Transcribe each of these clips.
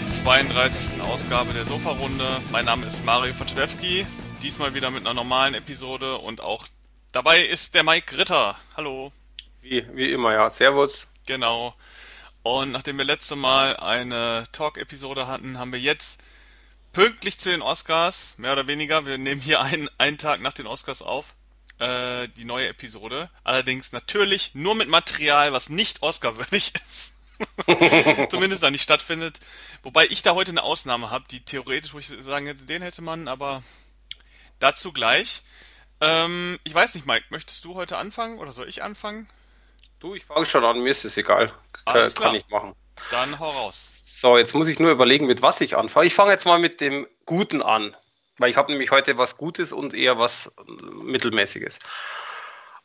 zur 32. Ausgabe der Sofa-Runde. Mein Name ist Mario Wojciechowski, diesmal wieder mit einer normalen Episode und auch dabei ist der Mike Ritter. Hallo. Wie, wie immer, ja. Servus. Genau. Und nachdem wir letzte Mal eine Talk-Episode hatten, haben wir jetzt pünktlich zu den Oscars, mehr oder weniger, wir nehmen hier einen, einen Tag nach den Oscars auf, äh, die neue Episode. Allerdings natürlich nur mit Material, was nicht Oscar-würdig ist. Zumindest da nicht stattfindet. Wobei ich da heute eine Ausnahme habe, die theoretisch, wo ich sagen hätte, den hätte man, aber dazu gleich. Ähm, ich weiß nicht, Mike, möchtest du heute anfangen oder soll ich anfangen? Du, ich fange schon an, mir ist es egal. Alles Kann klar. ich machen. Dann hau raus. So, jetzt muss ich nur überlegen, mit was ich anfange. Ich fange jetzt mal mit dem Guten an, weil ich habe nämlich heute was Gutes und eher was äh, Mittelmäßiges.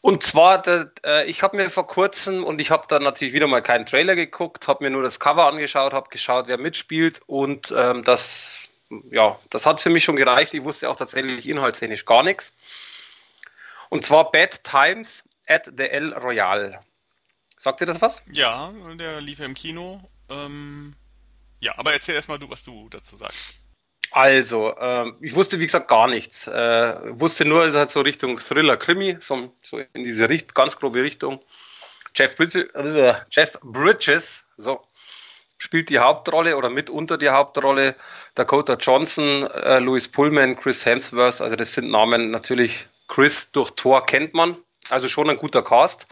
Und zwar, äh, ich habe mir vor kurzem, und ich habe da natürlich wieder mal keinen Trailer geguckt, habe mir nur das Cover angeschaut, habe geschaut, wer mitspielt und ähm, das, ja, das hat für mich schon gereicht. Ich wusste auch tatsächlich inhaltstechnisch gar nichts. Und zwar Bad Times at the El Royale. Sagt ihr das was? Ja, der lief ja im Kino. Ähm, ja, aber erzähl erstmal du, was du dazu sagst. Also, ähm, ich wusste wie gesagt gar nichts. Äh, wusste nur, es halt so Richtung Thriller-Krimi, so, so in diese Richt ganz grobe Richtung. Jeff, Bridges, äh, Jeff Bridges, so spielt die Hauptrolle oder mitunter die Hauptrolle. Dakota Johnson, äh, Louis Pullman, Chris Hemsworth, also das sind Namen natürlich. Chris durch Thor kennt man, also schon ein guter Cast.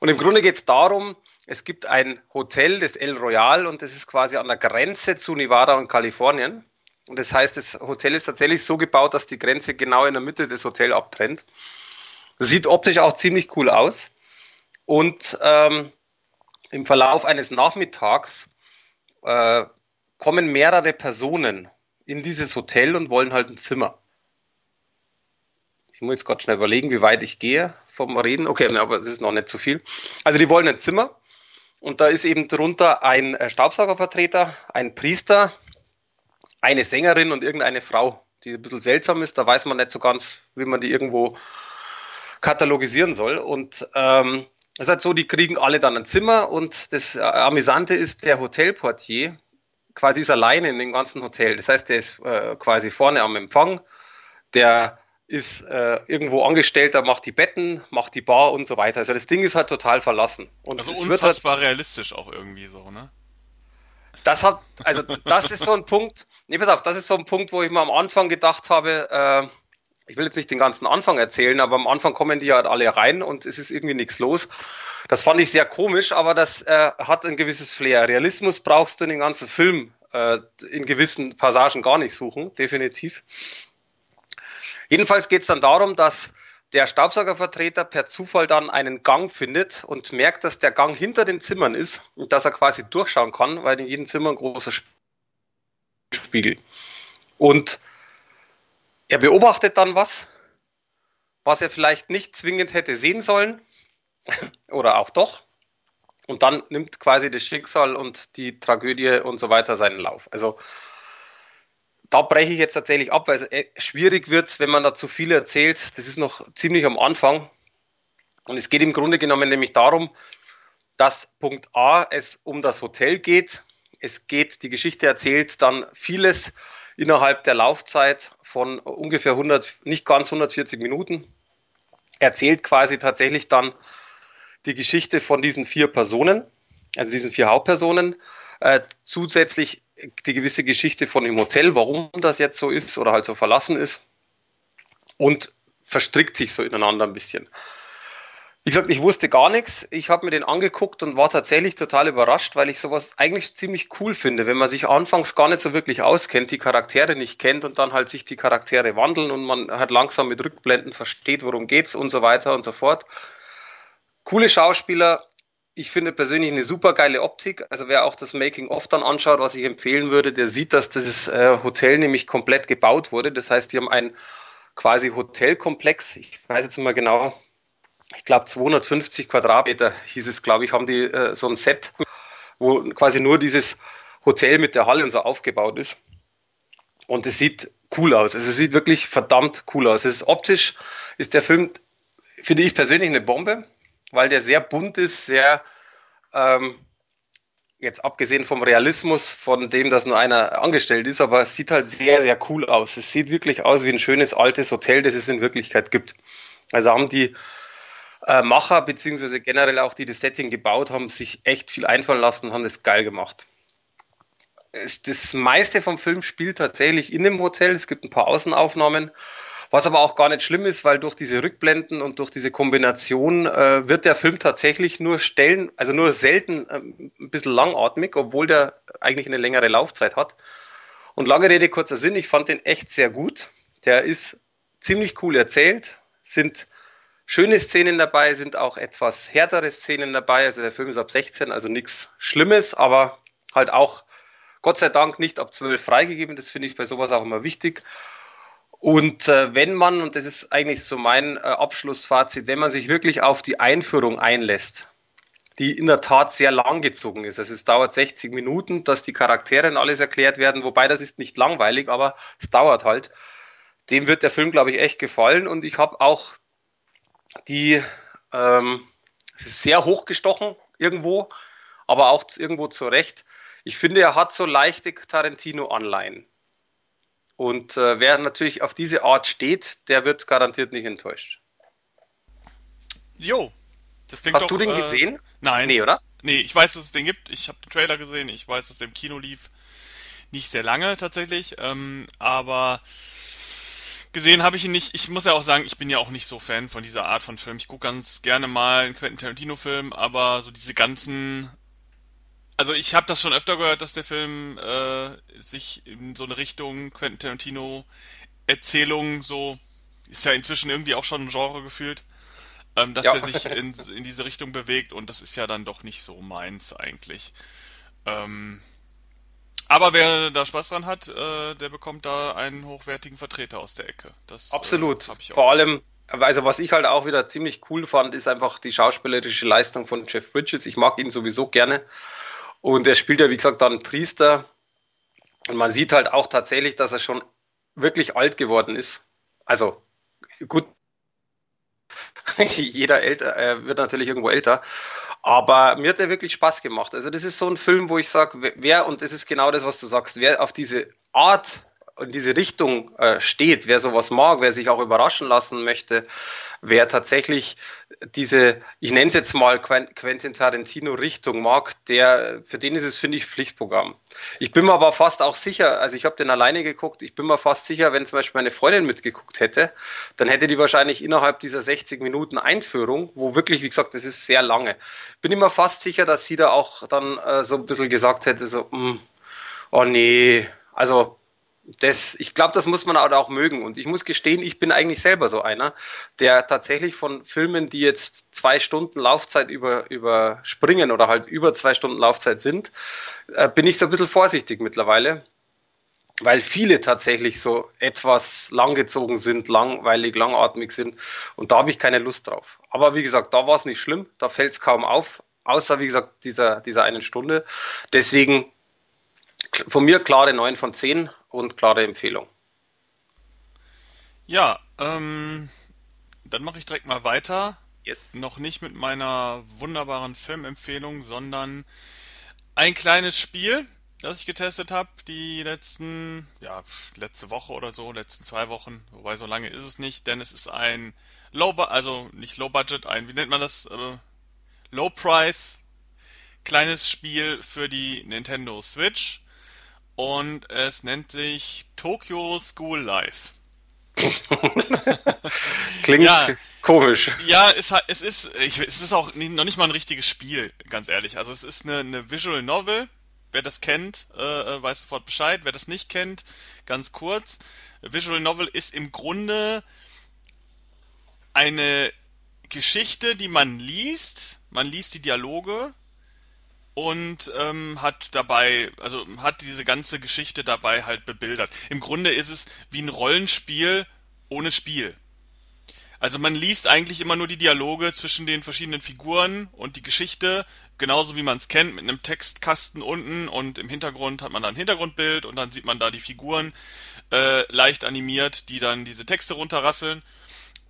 Und im Grunde geht es darum, es gibt ein Hotel, das El Royal, und das ist quasi an der Grenze zu Nevada und Kalifornien. Und das heißt, das Hotel ist tatsächlich so gebaut, dass die Grenze genau in der Mitte des Hotels abtrennt. Sieht optisch auch ziemlich cool aus. Und ähm, im Verlauf eines Nachmittags äh, kommen mehrere Personen in dieses Hotel und wollen halt ein Zimmer. Ich muss jetzt gerade schnell überlegen, wie weit ich gehe vom Reden. Okay, aber das ist noch nicht zu viel. Also die wollen ein Zimmer und da ist eben drunter ein äh, Staubsaugervertreter, ein Priester, eine Sängerin und irgendeine Frau, die ein bisschen seltsam ist. Da weiß man nicht so ganz, wie man die irgendwo katalogisieren soll. Und ähm, es ist halt so, die kriegen alle dann ein Zimmer und das äh, Amüsante ist, der Hotelportier quasi ist alleine in dem ganzen Hotel. Das heißt, der ist äh, quasi vorne am Empfang, der ist äh, irgendwo Angestellter, macht die Betten, macht die Bar und so weiter. Also das Ding ist halt total verlassen. Und Also halt, unfassbar realistisch auch irgendwie so, ne? das hat, also das ist so ein Punkt, nee, pass auf, das ist so ein Punkt, wo ich mir am Anfang gedacht habe, äh, ich will jetzt nicht den ganzen Anfang erzählen, aber am Anfang kommen die halt alle rein und es ist irgendwie nichts los. Das fand ich sehr komisch, aber das äh, hat ein gewisses Flair. Realismus brauchst du in den ganzen Film äh, in gewissen Passagen gar nicht suchen, definitiv. Jedenfalls geht es dann darum, dass der Staubsaugervertreter per Zufall dann einen Gang findet und merkt, dass der Gang hinter den Zimmern ist und dass er quasi durchschauen kann, weil in jedem Zimmer ein großer Spiegel. Und er beobachtet dann was, was er vielleicht nicht zwingend hätte sehen sollen oder auch doch. Und dann nimmt quasi das Schicksal und die Tragödie und so weiter seinen Lauf. Also da breche ich jetzt tatsächlich ab, weil es äh, schwierig wird, wenn man da zu viel erzählt. Das ist noch ziemlich am Anfang. Und es geht im Grunde genommen nämlich darum, dass Punkt A es um das Hotel geht. Es geht, die Geschichte erzählt dann vieles innerhalb der Laufzeit von ungefähr 100, nicht ganz 140 Minuten. Erzählt quasi tatsächlich dann die Geschichte von diesen vier Personen, also diesen vier Hauptpersonen. Äh, zusätzlich die gewisse Geschichte von dem Hotel, warum das jetzt so ist oder halt so verlassen ist und verstrickt sich so ineinander ein bisschen. Wie gesagt, ich wusste gar nichts. Ich habe mir den angeguckt und war tatsächlich total überrascht, weil ich sowas eigentlich ziemlich cool finde, wenn man sich anfangs gar nicht so wirklich auskennt, die Charaktere nicht kennt und dann halt sich die Charaktere wandeln und man halt langsam mit Rückblenden versteht, worum geht's und so weiter und so fort. Coole Schauspieler, ich finde persönlich eine super geile Optik. Also wer auch das Making-of dann anschaut, was ich empfehlen würde, der sieht, dass dieses äh, Hotel nämlich komplett gebaut wurde. Das heißt, die haben ein quasi Hotelkomplex. Ich weiß jetzt nicht mehr genau. Ich glaube 250 Quadratmeter hieß es, glaube ich, haben die äh, so ein Set, wo quasi nur dieses Hotel mit der Halle und so aufgebaut ist. Und es sieht cool aus. Also es sieht wirklich verdammt cool aus. Es ist optisch ist der Film, finde ich persönlich eine Bombe weil der sehr bunt ist, sehr, ähm, jetzt abgesehen vom Realismus, von dem, dass nur einer angestellt ist, aber es sieht halt sehr, sehr cool aus. Es sieht wirklich aus wie ein schönes altes Hotel, das es in Wirklichkeit gibt. Also haben die äh, Macher, beziehungsweise generell auch die das Setting gebaut haben, sich echt viel einfallen lassen und haben das geil gemacht. Das meiste vom Film spielt tatsächlich in dem Hotel. Es gibt ein paar Außenaufnahmen was aber auch gar nicht schlimm ist, weil durch diese Rückblenden und durch diese Kombination äh, wird der Film tatsächlich nur stellen, also nur selten äh, ein bisschen langatmig, obwohl der eigentlich eine längere Laufzeit hat. Und lange Rede, kurzer Sinn, ich fand den echt sehr gut. Der ist ziemlich cool erzählt, sind schöne Szenen dabei, sind auch etwas härtere Szenen dabei. Also der Film ist ab 16, also nichts Schlimmes, aber halt auch Gott sei Dank nicht ab 12 freigegeben. Das finde ich bei sowas auch immer wichtig. Und äh, wenn man, und das ist eigentlich so mein äh, Abschlussfazit, wenn man sich wirklich auf die Einführung einlässt, die in der Tat sehr lang gezogen ist. Also es dauert 60 Minuten, dass die Charaktere und alles erklärt werden, wobei das ist nicht langweilig, aber es dauert halt. Dem wird der Film, glaube ich, echt gefallen und ich habe auch die, ähm, es ist sehr hochgestochen irgendwo, aber auch irgendwo zurecht. Ich finde, er hat so leichte Tarantino-Anleihen. Und äh, wer natürlich auf diese Art steht, der wird garantiert nicht enttäuscht. Jo. Das klingt Hast doch, du den äh, gesehen? Nein. Nee, oder? Nee, ich weiß, dass es den gibt. Ich habe den Trailer gesehen. Ich weiß, dass der im Kino lief. Nicht sehr lange tatsächlich. Ähm, aber gesehen habe ich ihn nicht. Ich muss ja auch sagen, ich bin ja auch nicht so Fan von dieser Art von Film. Ich gucke ganz gerne mal einen Quentin Tarantino-Film, aber so diese ganzen also ich habe das schon öfter gehört, dass der Film äh, sich in so eine Richtung Quentin Tarantino Erzählung so ist ja inzwischen irgendwie auch schon ein Genre gefühlt, ähm, dass ja. er sich in, in diese Richtung bewegt und das ist ja dann doch nicht so meins eigentlich. Ähm, aber wer da Spaß dran hat, äh, der bekommt da einen hochwertigen Vertreter aus der Ecke. Das, Absolut. Äh, Vor allem, also was ich halt auch wieder ziemlich cool fand, ist einfach die schauspielerische Leistung von Jeff Bridges. Ich mag ihn sowieso gerne. Und er spielt ja, wie gesagt, dann Priester. Und man sieht halt auch tatsächlich, dass er schon wirklich alt geworden ist. Also gut, jeder älter, er wird natürlich irgendwo älter. Aber mir hat er wirklich Spaß gemacht. Also das ist so ein Film, wo ich sage, wer, und das ist genau das, was du sagst, wer auf diese Art in diese Richtung äh, steht, wer sowas mag, wer sich auch überraschen lassen möchte, wer tatsächlich diese, ich nenne es jetzt mal Quentin Tarantino Richtung mag, der, für den ist es, finde ich, Pflichtprogramm. Ich bin mir aber fast auch sicher, also ich habe den alleine geguckt, ich bin mir fast sicher, wenn zum Beispiel meine Freundin mitgeguckt hätte, dann hätte die wahrscheinlich innerhalb dieser 60 Minuten Einführung, wo wirklich, wie gesagt, das ist sehr lange, bin ich mir fast sicher, dass sie da auch dann äh, so ein bisschen gesagt hätte, so, mm, oh nee, also das, ich glaube, das muss man auch mögen. Und ich muss gestehen, ich bin eigentlich selber so einer, der tatsächlich von Filmen, die jetzt zwei Stunden Laufzeit über, überspringen oder halt über zwei Stunden Laufzeit sind, äh, bin ich so ein bisschen vorsichtig mittlerweile. Weil viele tatsächlich so etwas langgezogen sind, langweilig, langatmig sind. Und da habe ich keine Lust drauf. Aber wie gesagt, da war es nicht schlimm, da fällt es kaum auf, außer wie gesagt dieser, dieser einen Stunde. Deswegen von mir klare 9 von 10 und klare Empfehlung. Ja, ähm, dann mache ich direkt mal weiter. Yes. Noch nicht mit meiner wunderbaren Filmempfehlung, sondern ein kleines Spiel, das ich getestet habe, die letzten, ja, letzte Woche oder so, letzten zwei Wochen, wobei so lange ist es nicht, denn es ist ein Low, also nicht Low Budget, ein, wie nennt man das, äh, Low Price, kleines Spiel für die Nintendo Switch und es nennt sich Tokyo School Life. Klingt ja, komisch. Ja, es, es ist, ich, es ist auch noch nicht mal ein richtiges Spiel, ganz ehrlich. Also es ist eine, eine Visual Novel. Wer das kennt, äh, äh, weiß sofort Bescheid. Wer das nicht kennt, ganz kurz. Visual Novel ist im Grunde eine Geschichte, die man liest. Man liest die Dialoge und ähm, hat dabei, also hat diese ganze Geschichte dabei halt bebildert. Im Grunde ist es wie ein Rollenspiel ohne Spiel. Also man liest eigentlich immer nur die Dialoge zwischen den verschiedenen Figuren und die Geschichte, genauso wie man es kennt, mit einem Textkasten unten und im Hintergrund hat man dann ein Hintergrundbild und dann sieht man da die Figuren äh, leicht animiert, die dann diese Texte runterrasseln.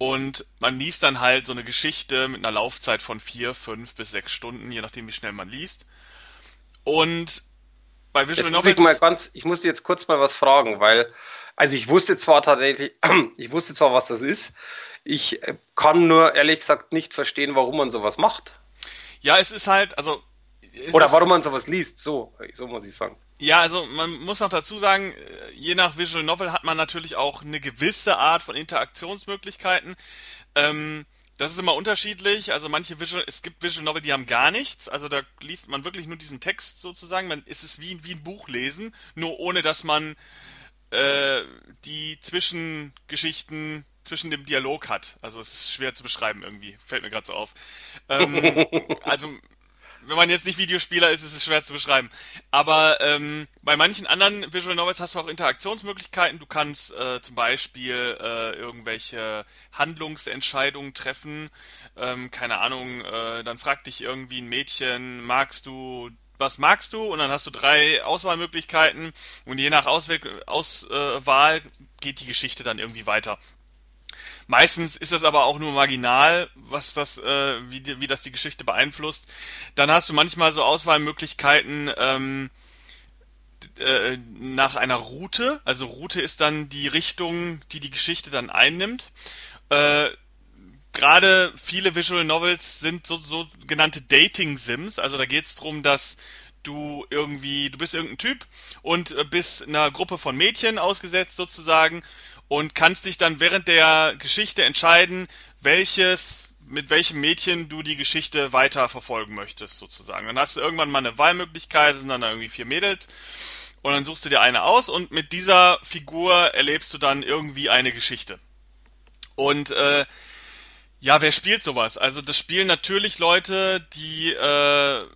Und man liest dann halt so eine Geschichte mit einer Laufzeit von vier, fünf bis sechs Stunden, je nachdem wie schnell man liest. Und bei Visual jetzt muss ich Novels mal ganz, ich muss jetzt kurz mal was fragen, weil, also ich wusste zwar tatsächlich, ich wusste zwar, was das ist, ich äh, kann nur ehrlich gesagt nicht verstehen, warum man sowas macht. Ja, es ist halt, also. Oder warum man sowas liest, so, so muss ich sagen. Ja, also man muss noch dazu sagen, äh, je nach Visual Novel hat man natürlich auch eine gewisse Art von Interaktionsmöglichkeiten. Ähm, das ist immer unterschiedlich. Also manche Visual, es gibt Visual Novel, die haben gar nichts. Also da liest man wirklich nur diesen Text sozusagen. Man ist es wie, wie ein Buch lesen, nur ohne dass man äh, die Zwischengeschichten zwischen dem Dialog hat. Also es ist schwer zu beschreiben irgendwie. Fällt mir gerade so auf. Ähm, also wenn man jetzt nicht Videospieler ist, ist es schwer zu beschreiben. Aber ähm, bei manchen anderen Visual Novels hast du auch Interaktionsmöglichkeiten. Du kannst äh, zum Beispiel äh, irgendwelche Handlungsentscheidungen treffen. Ähm, keine Ahnung, äh, dann fragt dich irgendwie ein Mädchen, magst du was magst du? Und dann hast du drei Auswahlmöglichkeiten und je nach Auswahl, geht die Geschichte dann irgendwie weiter. Meistens ist das aber auch nur marginal, was das, äh, wie, wie das die Geschichte beeinflusst. Dann hast du manchmal so Auswahlmöglichkeiten ähm, äh, nach einer Route. Also Route ist dann die Richtung, die die Geschichte dann einnimmt. Äh, Gerade viele Visual Novels sind so, so genannte Dating Sims. Also da geht es darum, dass du irgendwie, du bist irgendein Typ und bist einer Gruppe von Mädchen ausgesetzt sozusagen und kannst dich dann während der Geschichte entscheiden, welches, mit welchem Mädchen du die Geschichte weiter verfolgen möchtest, sozusagen. Dann hast du irgendwann mal eine Wahlmöglichkeit, sind dann irgendwie vier Mädels, und dann suchst du dir eine aus und mit dieser Figur erlebst du dann irgendwie eine Geschichte. Und äh, ja, wer spielt sowas? Also das spielen natürlich Leute, die äh,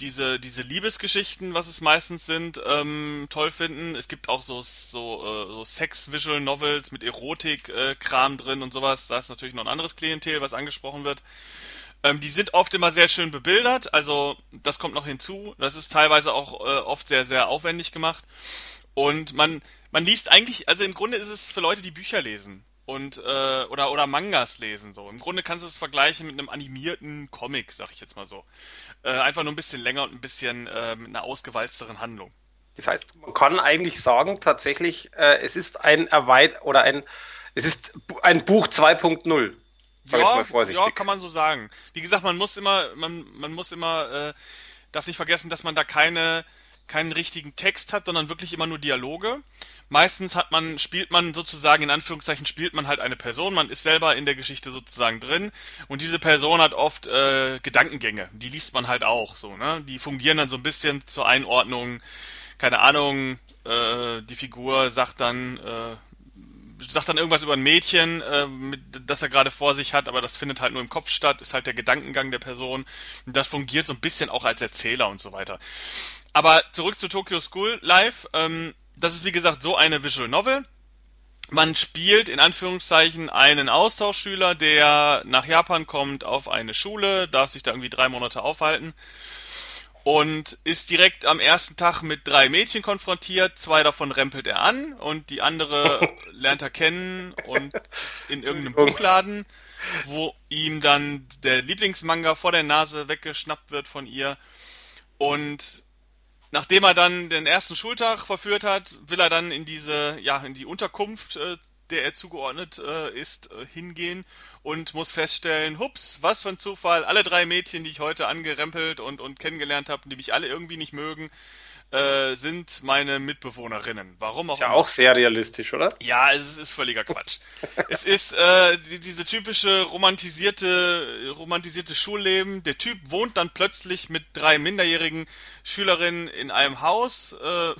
diese, diese Liebesgeschichten, was es meistens sind, ähm, toll finden. Es gibt auch so, so, äh, so Sex-Visual Novels mit Erotik-Kram äh, drin und sowas. Da ist natürlich noch ein anderes Klientel, was angesprochen wird. Ähm, die sind oft immer sehr schön bebildert, also das kommt noch hinzu. Das ist teilweise auch äh, oft sehr, sehr aufwendig gemacht. Und man, man liest eigentlich, also im Grunde ist es für Leute, die Bücher lesen und äh, oder oder Mangas lesen so. Im Grunde kannst du es vergleichen mit einem animierten Comic, sag ich jetzt mal so. Äh, einfach nur ein bisschen länger und ein bisschen äh, mit einer ausgewalzteren Handlung. Das heißt, man kann eigentlich sagen, tatsächlich, äh, es ist ein Erweit oder ein, es ist ein Buch 2.0. Ja, ja, kann man so sagen. Wie gesagt, man muss immer, man, man muss immer, äh, darf nicht vergessen, dass man da keine keinen richtigen Text hat, sondern wirklich immer nur Dialoge. Meistens hat man, spielt man sozusagen, in Anführungszeichen, spielt man halt eine Person, man ist selber in der Geschichte sozusagen drin und diese Person hat oft äh, Gedankengänge, die liest man halt auch so, ne? Die fungieren dann so ein bisschen zur Einordnung, keine Ahnung, äh, die Figur sagt dann, äh, sagt dann irgendwas über ein Mädchen, äh, mit, das er gerade vor sich hat, aber das findet halt nur im Kopf statt, ist halt der Gedankengang der Person. Und das fungiert so ein bisschen auch als Erzähler und so weiter. Aber zurück zu Tokyo School Live. Ähm, das ist wie gesagt so eine Visual Novel. Man spielt in Anführungszeichen einen Austauschschüler, der nach Japan kommt auf eine Schule, darf sich da irgendwie drei Monate aufhalten und ist direkt am ersten Tag mit drei Mädchen konfrontiert. Zwei davon rempelt er an und die andere lernt er kennen und in irgendeinem Buchladen, wo ihm dann der Lieblingsmanga vor der Nase weggeschnappt wird von ihr. Und Nachdem er dann den ersten Schultag verführt hat, will er dann in diese, ja, in die Unterkunft, äh, der er zugeordnet äh, ist, äh, hingehen und muss feststellen, hups, was für ein Zufall, alle drei Mädchen, die ich heute angerempelt und, und kennengelernt habe, die mich alle irgendwie nicht mögen, äh, sind meine Mitbewohnerinnen. Warum auch Ist ja immer. auch sehr realistisch, oder? Ja, es ist völliger Quatsch. es ist äh, die, diese typische romantisierte, romantisierte Schulleben. Der Typ wohnt dann plötzlich mit drei minderjährigen Schülerinnen in einem Haus. Äh,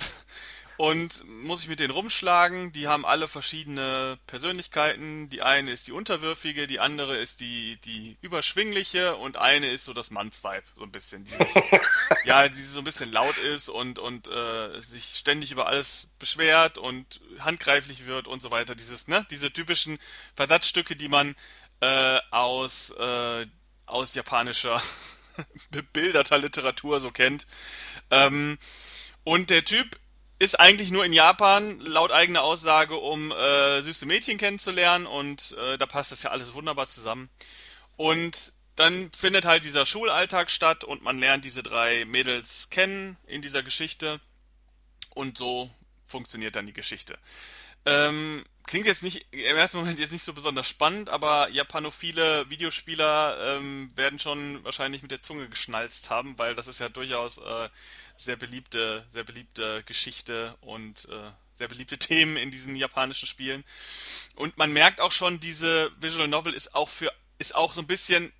und muss ich mit denen rumschlagen. Die haben alle verschiedene Persönlichkeiten. Die eine ist die unterwürfige, die andere ist die die überschwingliche und eine ist so das Mannsweib so ein bisschen, die sich, ja, die so ein bisschen laut ist und und äh, sich ständig über alles beschwert und handgreiflich wird und so weiter. Dieses ne, diese typischen Versatzstücke, die man äh, aus äh, aus japanischer bebilderter Literatur so kennt. Ähm, und der Typ ist eigentlich nur in Japan, laut eigener Aussage, um äh, süße Mädchen kennenzulernen und äh, da passt das ja alles wunderbar zusammen. Und dann findet halt dieser Schulalltag statt und man lernt diese drei Mädels kennen in dieser Geschichte. Und so funktioniert dann die Geschichte. Ähm, klingt jetzt nicht im ersten Moment jetzt nicht so besonders spannend, aber japanophile Videospieler ähm, werden schon wahrscheinlich mit der Zunge geschnalzt haben, weil das ist ja durchaus äh, sehr beliebte, sehr beliebte Geschichte und äh, sehr beliebte Themen in diesen japanischen Spielen. Und man merkt auch schon, diese Visual Novel ist auch für ist auch so ein bisschen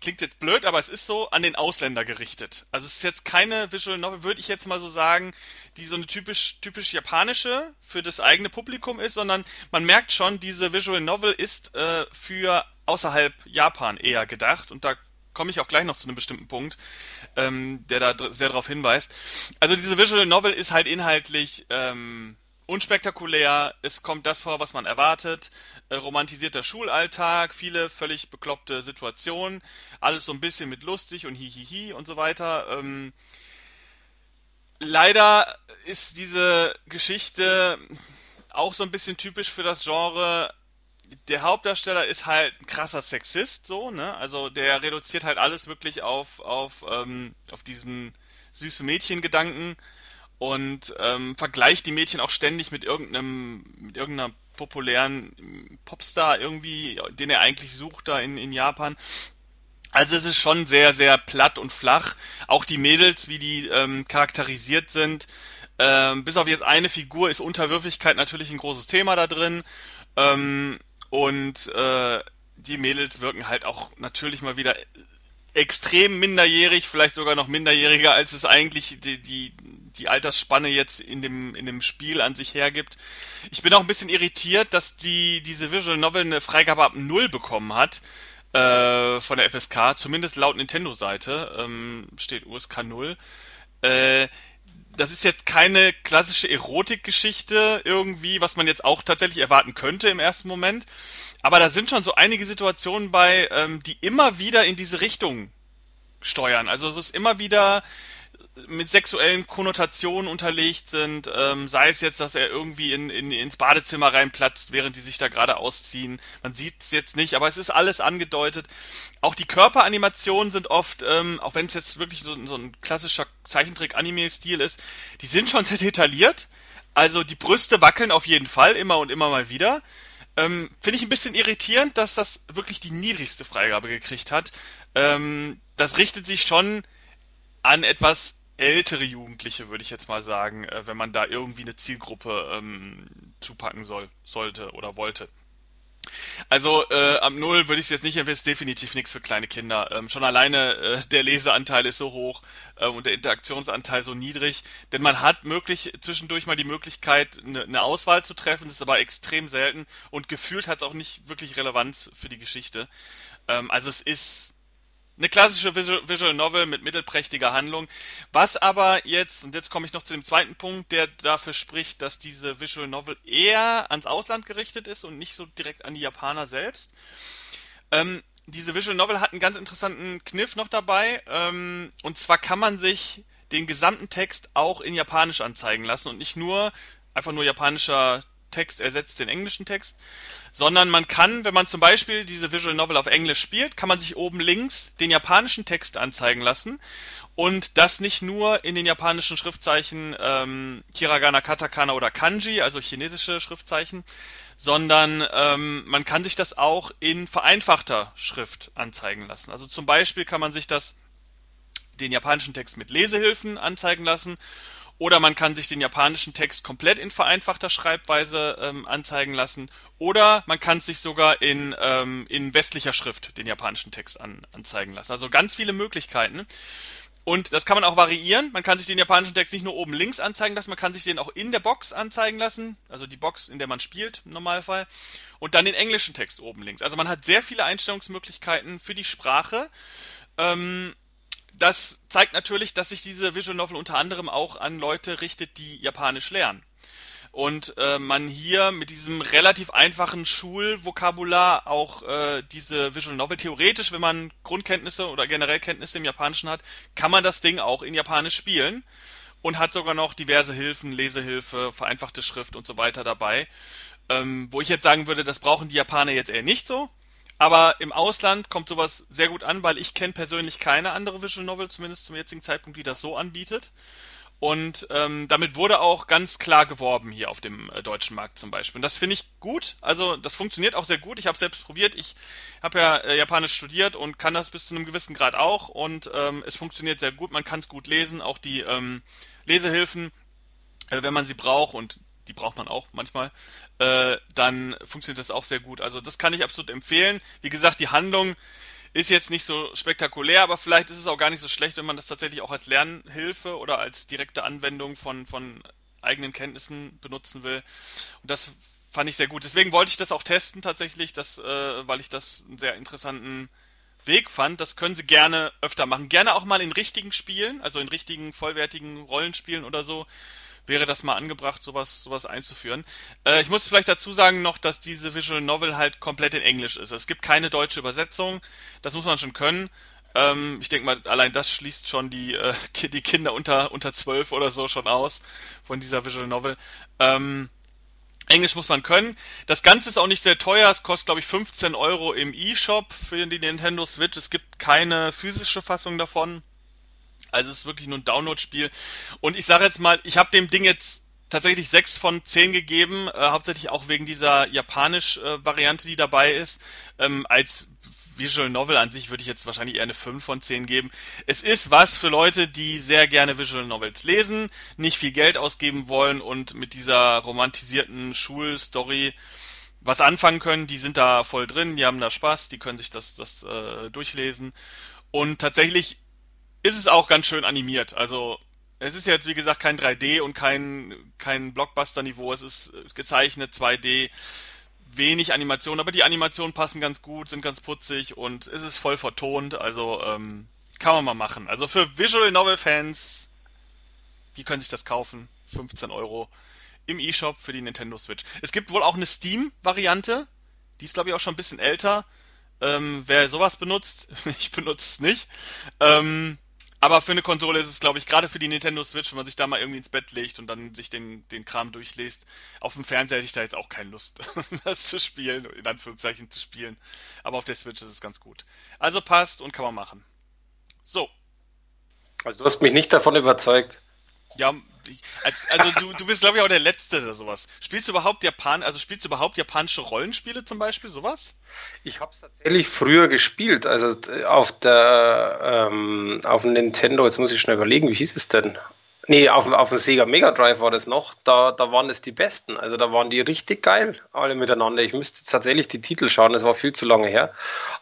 klingt jetzt blöd, aber es ist so an den Ausländer gerichtet. Also es ist jetzt keine Visual Novel, würde ich jetzt mal so sagen, die so eine typisch typisch japanische für das eigene Publikum ist, sondern man merkt schon, diese Visual Novel ist äh, für außerhalb Japan eher gedacht und da komme ich auch gleich noch zu einem bestimmten Punkt, ähm, der da sehr darauf hinweist. Also diese Visual Novel ist halt inhaltlich ähm, unspektakulär, es kommt das vor, was man erwartet, äh, romantisierter Schulalltag, viele völlig bekloppte Situationen, alles so ein bisschen mit lustig und hihihi und so weiter. Ähm, leider ist diese Geschichte auch so ein bisschen typisch für das Genre. Der Hauptdarsteller ist halt ein krasser Sexist, so, ne? Also der reduziert halt alles wirklich auf, auf, ähm, auf diesen süßen Mädchengedanken und ähm, vergleicht die Mädchen auch ständig mit irgendeinem, mit irgendeiner populären Popstar irgendwie, den er eigentlich sucht da in, in Japan. Also es ist schon sehr, sehr platt und flach. Auch die Mädels, wie die ähm, charakterisiert sind. Ähm, bis auf jetzt eine Figur ist Unterwürfigkeit natürlich ein großes Thema da drin. Ähm, und äh, die Mädels wirken halt auch natürlich mal wieder extrem minderjährig, vielleicht sogar noch minderjähriger, als es eigentlich die, die, die Altersspanne jetzt in dem, in dem Spiel an sich hergibt. Ich bin auch ein bisschen irritiert, dass die, diese Visual Novel eine Freigabe ab Null bekommen hat äh, von der FSK, zumindest laut Nintendo-Seite ähm, steht USK 0. Äh, das ist jetzt keine klassische Erotikgeschichte irgendwie, was man jetzt auch tatsächlich erwarten könnte im ersten Moment. Aber da sind schon so einige Situationen bei, ähm, die immer wieder in diese Richtung steuern. Also es ist immer wieder mit sexuellen Konnotationen unterlegt sind, ähm, sei es jetzt, dass er irgendwie in, in, ins Badezimmer reinplatzt, während die sich da gerade ausziehen. Man sieht es jetzt nicht, aber es ist alles angedeutet. Auch die Körperanimationen sind oft, ähm, auch wenn es jetzt wirklich so, so ein klassischer Zeichentrick-Anime-Stil ist, die sind schon sehr detailliert. Also die Brüste wackeln auf jeden Fall immer und immer mal wieder. Ähm, Finde ich ein bisschen irritierend, dass das wirklich die niedrigste Freigabe gekriegt hat. Ähm, das richtet sich schon an etwas ältere Jugendliche, würde ich jetzt mal sagen, äh, wenn man da irgendwie eine Zielgruppe ähm, zupacken soll, sollte oder wollte. Also äh, am Null würde ich es jetzt nicht empfehlen, ist definitiv nichts für kleine Kinder. Ähm, schon alleine äh, der Leseanteil ist so hoch äh, und der Interaktionsanteil so niedrig, denn man hat möglich zwischendurch mal die Möglichkeit, eine, eine Auswahl zu treffen, das ist aber extrem selten und gefühlt hat es auch nicht wirklich Relevanz für die Geschichte. Ähm, also es ist eine klassische Visual Novel mit mittelprächtiger Handlung. Was aber jetzt, und jetzt komme ich noch zu dem zweiten Punkt, der dafür spricht, dass diese Visual Novel eher ans Ausland gerichtet ist und nicht so direkt an die Japaner selbst. Ähm, diese Visual Novel hat einen ganz interessanten Kniff noch dabei. Ähm, und zwar kann man sich den gesamten Text auch in Japanisch anzeigen lassen und nicht nur einfach nur japanischer Text ersetzt den englischen Text, sondern man kann, wenn man zum Beispiel diese Visual Novel auf Englisch spielt, kann man sich oben links den japanischen Text anzeigen lassen und das nicht nur in den japanischen Schriftzeichen ähm, Hiragana, Katakana oder Kanji, also chinesische Schriftzeichen, sondern ähm, man kann sich das auch in vereinfachter Schrift anzeigen lassen. Also zum Beispiel kann man sich das den japanischen Text mit Lesehilfen anzeigen lassen oder man kann sich den japanischen Text komplett in vereinfachter Schreibweise ähm, anzeigen lassen. Oder man kann sich sogar in, ähm, in westlicher Schrift den japanischen Text an, anzeigen lassen. Also ganz viele Möglichkeiten. Und das kann man auch variieren. Man kann sich den japanischen Text nicht nur oben links anzeigen lassen, man kann sich den auch in der Box anzeigen lassen. Also die Box, in der man spielt im Normalfall. Und dann den englischen Text oben links. Also man hat sehr viele Einstellungsmöglichkeiten für die Sprache. Ähm, das zeigt natürlich, dass sich diese Visual Novel unter anderem auch an Leute richtet, die Japanisch lernen. Und äh, man hier mit diesem relativ einfachen Schulvokabular auch äh, diese Visual Novel theoretisch, wenn man Grundkenntnisse oder generell Kenntnisse im Japanischen hat, kann man das Ding auch in Japanisch spielen und hat sogar noch diverse Hilfen, Lesehilfe, vereinfachte Schrift und so weiter dabei. Ähm, wo ich jetzt sagen würde, das brauchen die Japaner jetzt eher nicht so. Aber im Ausland kommt sowas sehr gut an, weil ich kenne persönlich keine andere Visual Novel, zumindest zum jetzigen Zeitpunkt, die das so anbietet. Und ähm, damit wurde auch ganz klar geworben hier auf dem äh, deutschen Markt zum Beispiel. Und das finde ich gut. Also das funktioniert auch sehr gut. Ich habe selbst probiert. Ich habe ja äh, Japanisch studiert und kann das bis zu einem gewissen Grad auch. Und ähm, es funktioniert sehr gut. Man kann es gut lesen. Auch die ähm, Lesehilfen, äh, wenn man sie braucht und die braucht man auch manchmal, äh, dann funktioniert das auch sehr gut. Also das kann ich absolut empfehlen. Wie gesagt, die Handlung ist jetzt nicht so spektakulär, aber vielleicht ist es auch gar nicht so schlecht, wenn man das tatsächlich auch als Lernhilfe oder als direkte Anwendung von, von eigenen Kenntnissen benutzen will. Und das fand ich sehr gut. Deswegen wollte ich das auch testen tatsächlich, das, äh, weil ich das einen sehr interessanten Weg fand. Das können Sie gerne öfter machen. Gerne auch mal in richtigen Spielen, also in richtigen, vollwertigen Rollenspielen oder so wäre das mal angebracht, sowas, sowas einzuführen. Äh, ich muss vielleicht dazu sagen noch, dass diese Visual Novel halt komplett in Englisch ist. Es gibt keine deutsche Übersetzung. Das muss man schon können. Ähm, ich denke mal, allein das schließt schon die, äh, die Kinder unter, unter 12 oder so schon aus von dieser Visual Novel. Ähm, Englisch muss man können. Das Ganze ist auch nicht sehr teuer. Es kostet, glaube ich, 15 Euro im E-Shop für die Nintendo Switch. Es gibt keine physische Fassung davon. Also es ist wirklich nur ein Download-Spiel. Und ich sage jetzt mal, ich habe dem Ding jetzt tatsächlich sechs von zehn gegeben, äh, hauptsächlich auch wegen dieser Japanisch-Variante, äh, die dabei ist. Ähm, als Visual Novel an sich würde ich jetzt wahrscheinlich eher eine 5 von 10 geben. Es ist was für Leute, die sehr gerne Visual Novels lesen, nicht viel Geld ausgeben wollen und mit dieser romantisierten Schulstory was anfangen können. Die sind da voll drin, die haben da Spaß, die können sich das, das äh, durchlesen. Und tatsächlich ist es auch ganz schön animiert. Also es ist jetzt wie gesagt kein 3D und kein kein Blockbuster-Niveau. Es ist gezeichnet 2D, wenig Animation, aber die Animationen passen ganz gut, sind ganz putzig und es ist voll vertont. Also ähm, kann man mal machen. Also für Visual Novel Fans, die können sich das kaufen. 15 Euro im eShop für die Nintendo Switch. Es gibt wohl auch eine Steam-Variante. Die ist glaube ich auch schon ein bisschen älter. Ähm, wer sowas benutzt, ich benutze es nicht. Ähm, aber für eine Konsole ist es, glaube ich, gerade für die Nintendo Switch, wenn man sich da mal irgendwie ins Bett legt und dann sich den, den Kram durchliest. Auf dem Fernseher hätte ich da jetzt auch keine Lust, das zu spielen, in Anführungszeichen zu spielen. Aber auf der Switch ist es ganz gut. Also passt und kann man machen. So. Also du hast mich nicht davon überzeugt. Ja, also du, du bist, glaube ich, auch der Letzte oder sowas. Spielst du überhaupt Japan, also spielst du überhaupt japanische Rollenspiele zum Beispiel, sowas? Ich habe es tatsächlich früher gespielt, also auf der ähm, auf dem Nintendo, jetzt muss ich schnell überlegen, wie hieß es denn? Nee, auf, auf dem Sega Mega Drive war das noch, da, da waren es die besten. Also da waren die richtig geil, alle miteinander. Ich müsste tatsächlich die Titel schauen, das war viel zu lange her.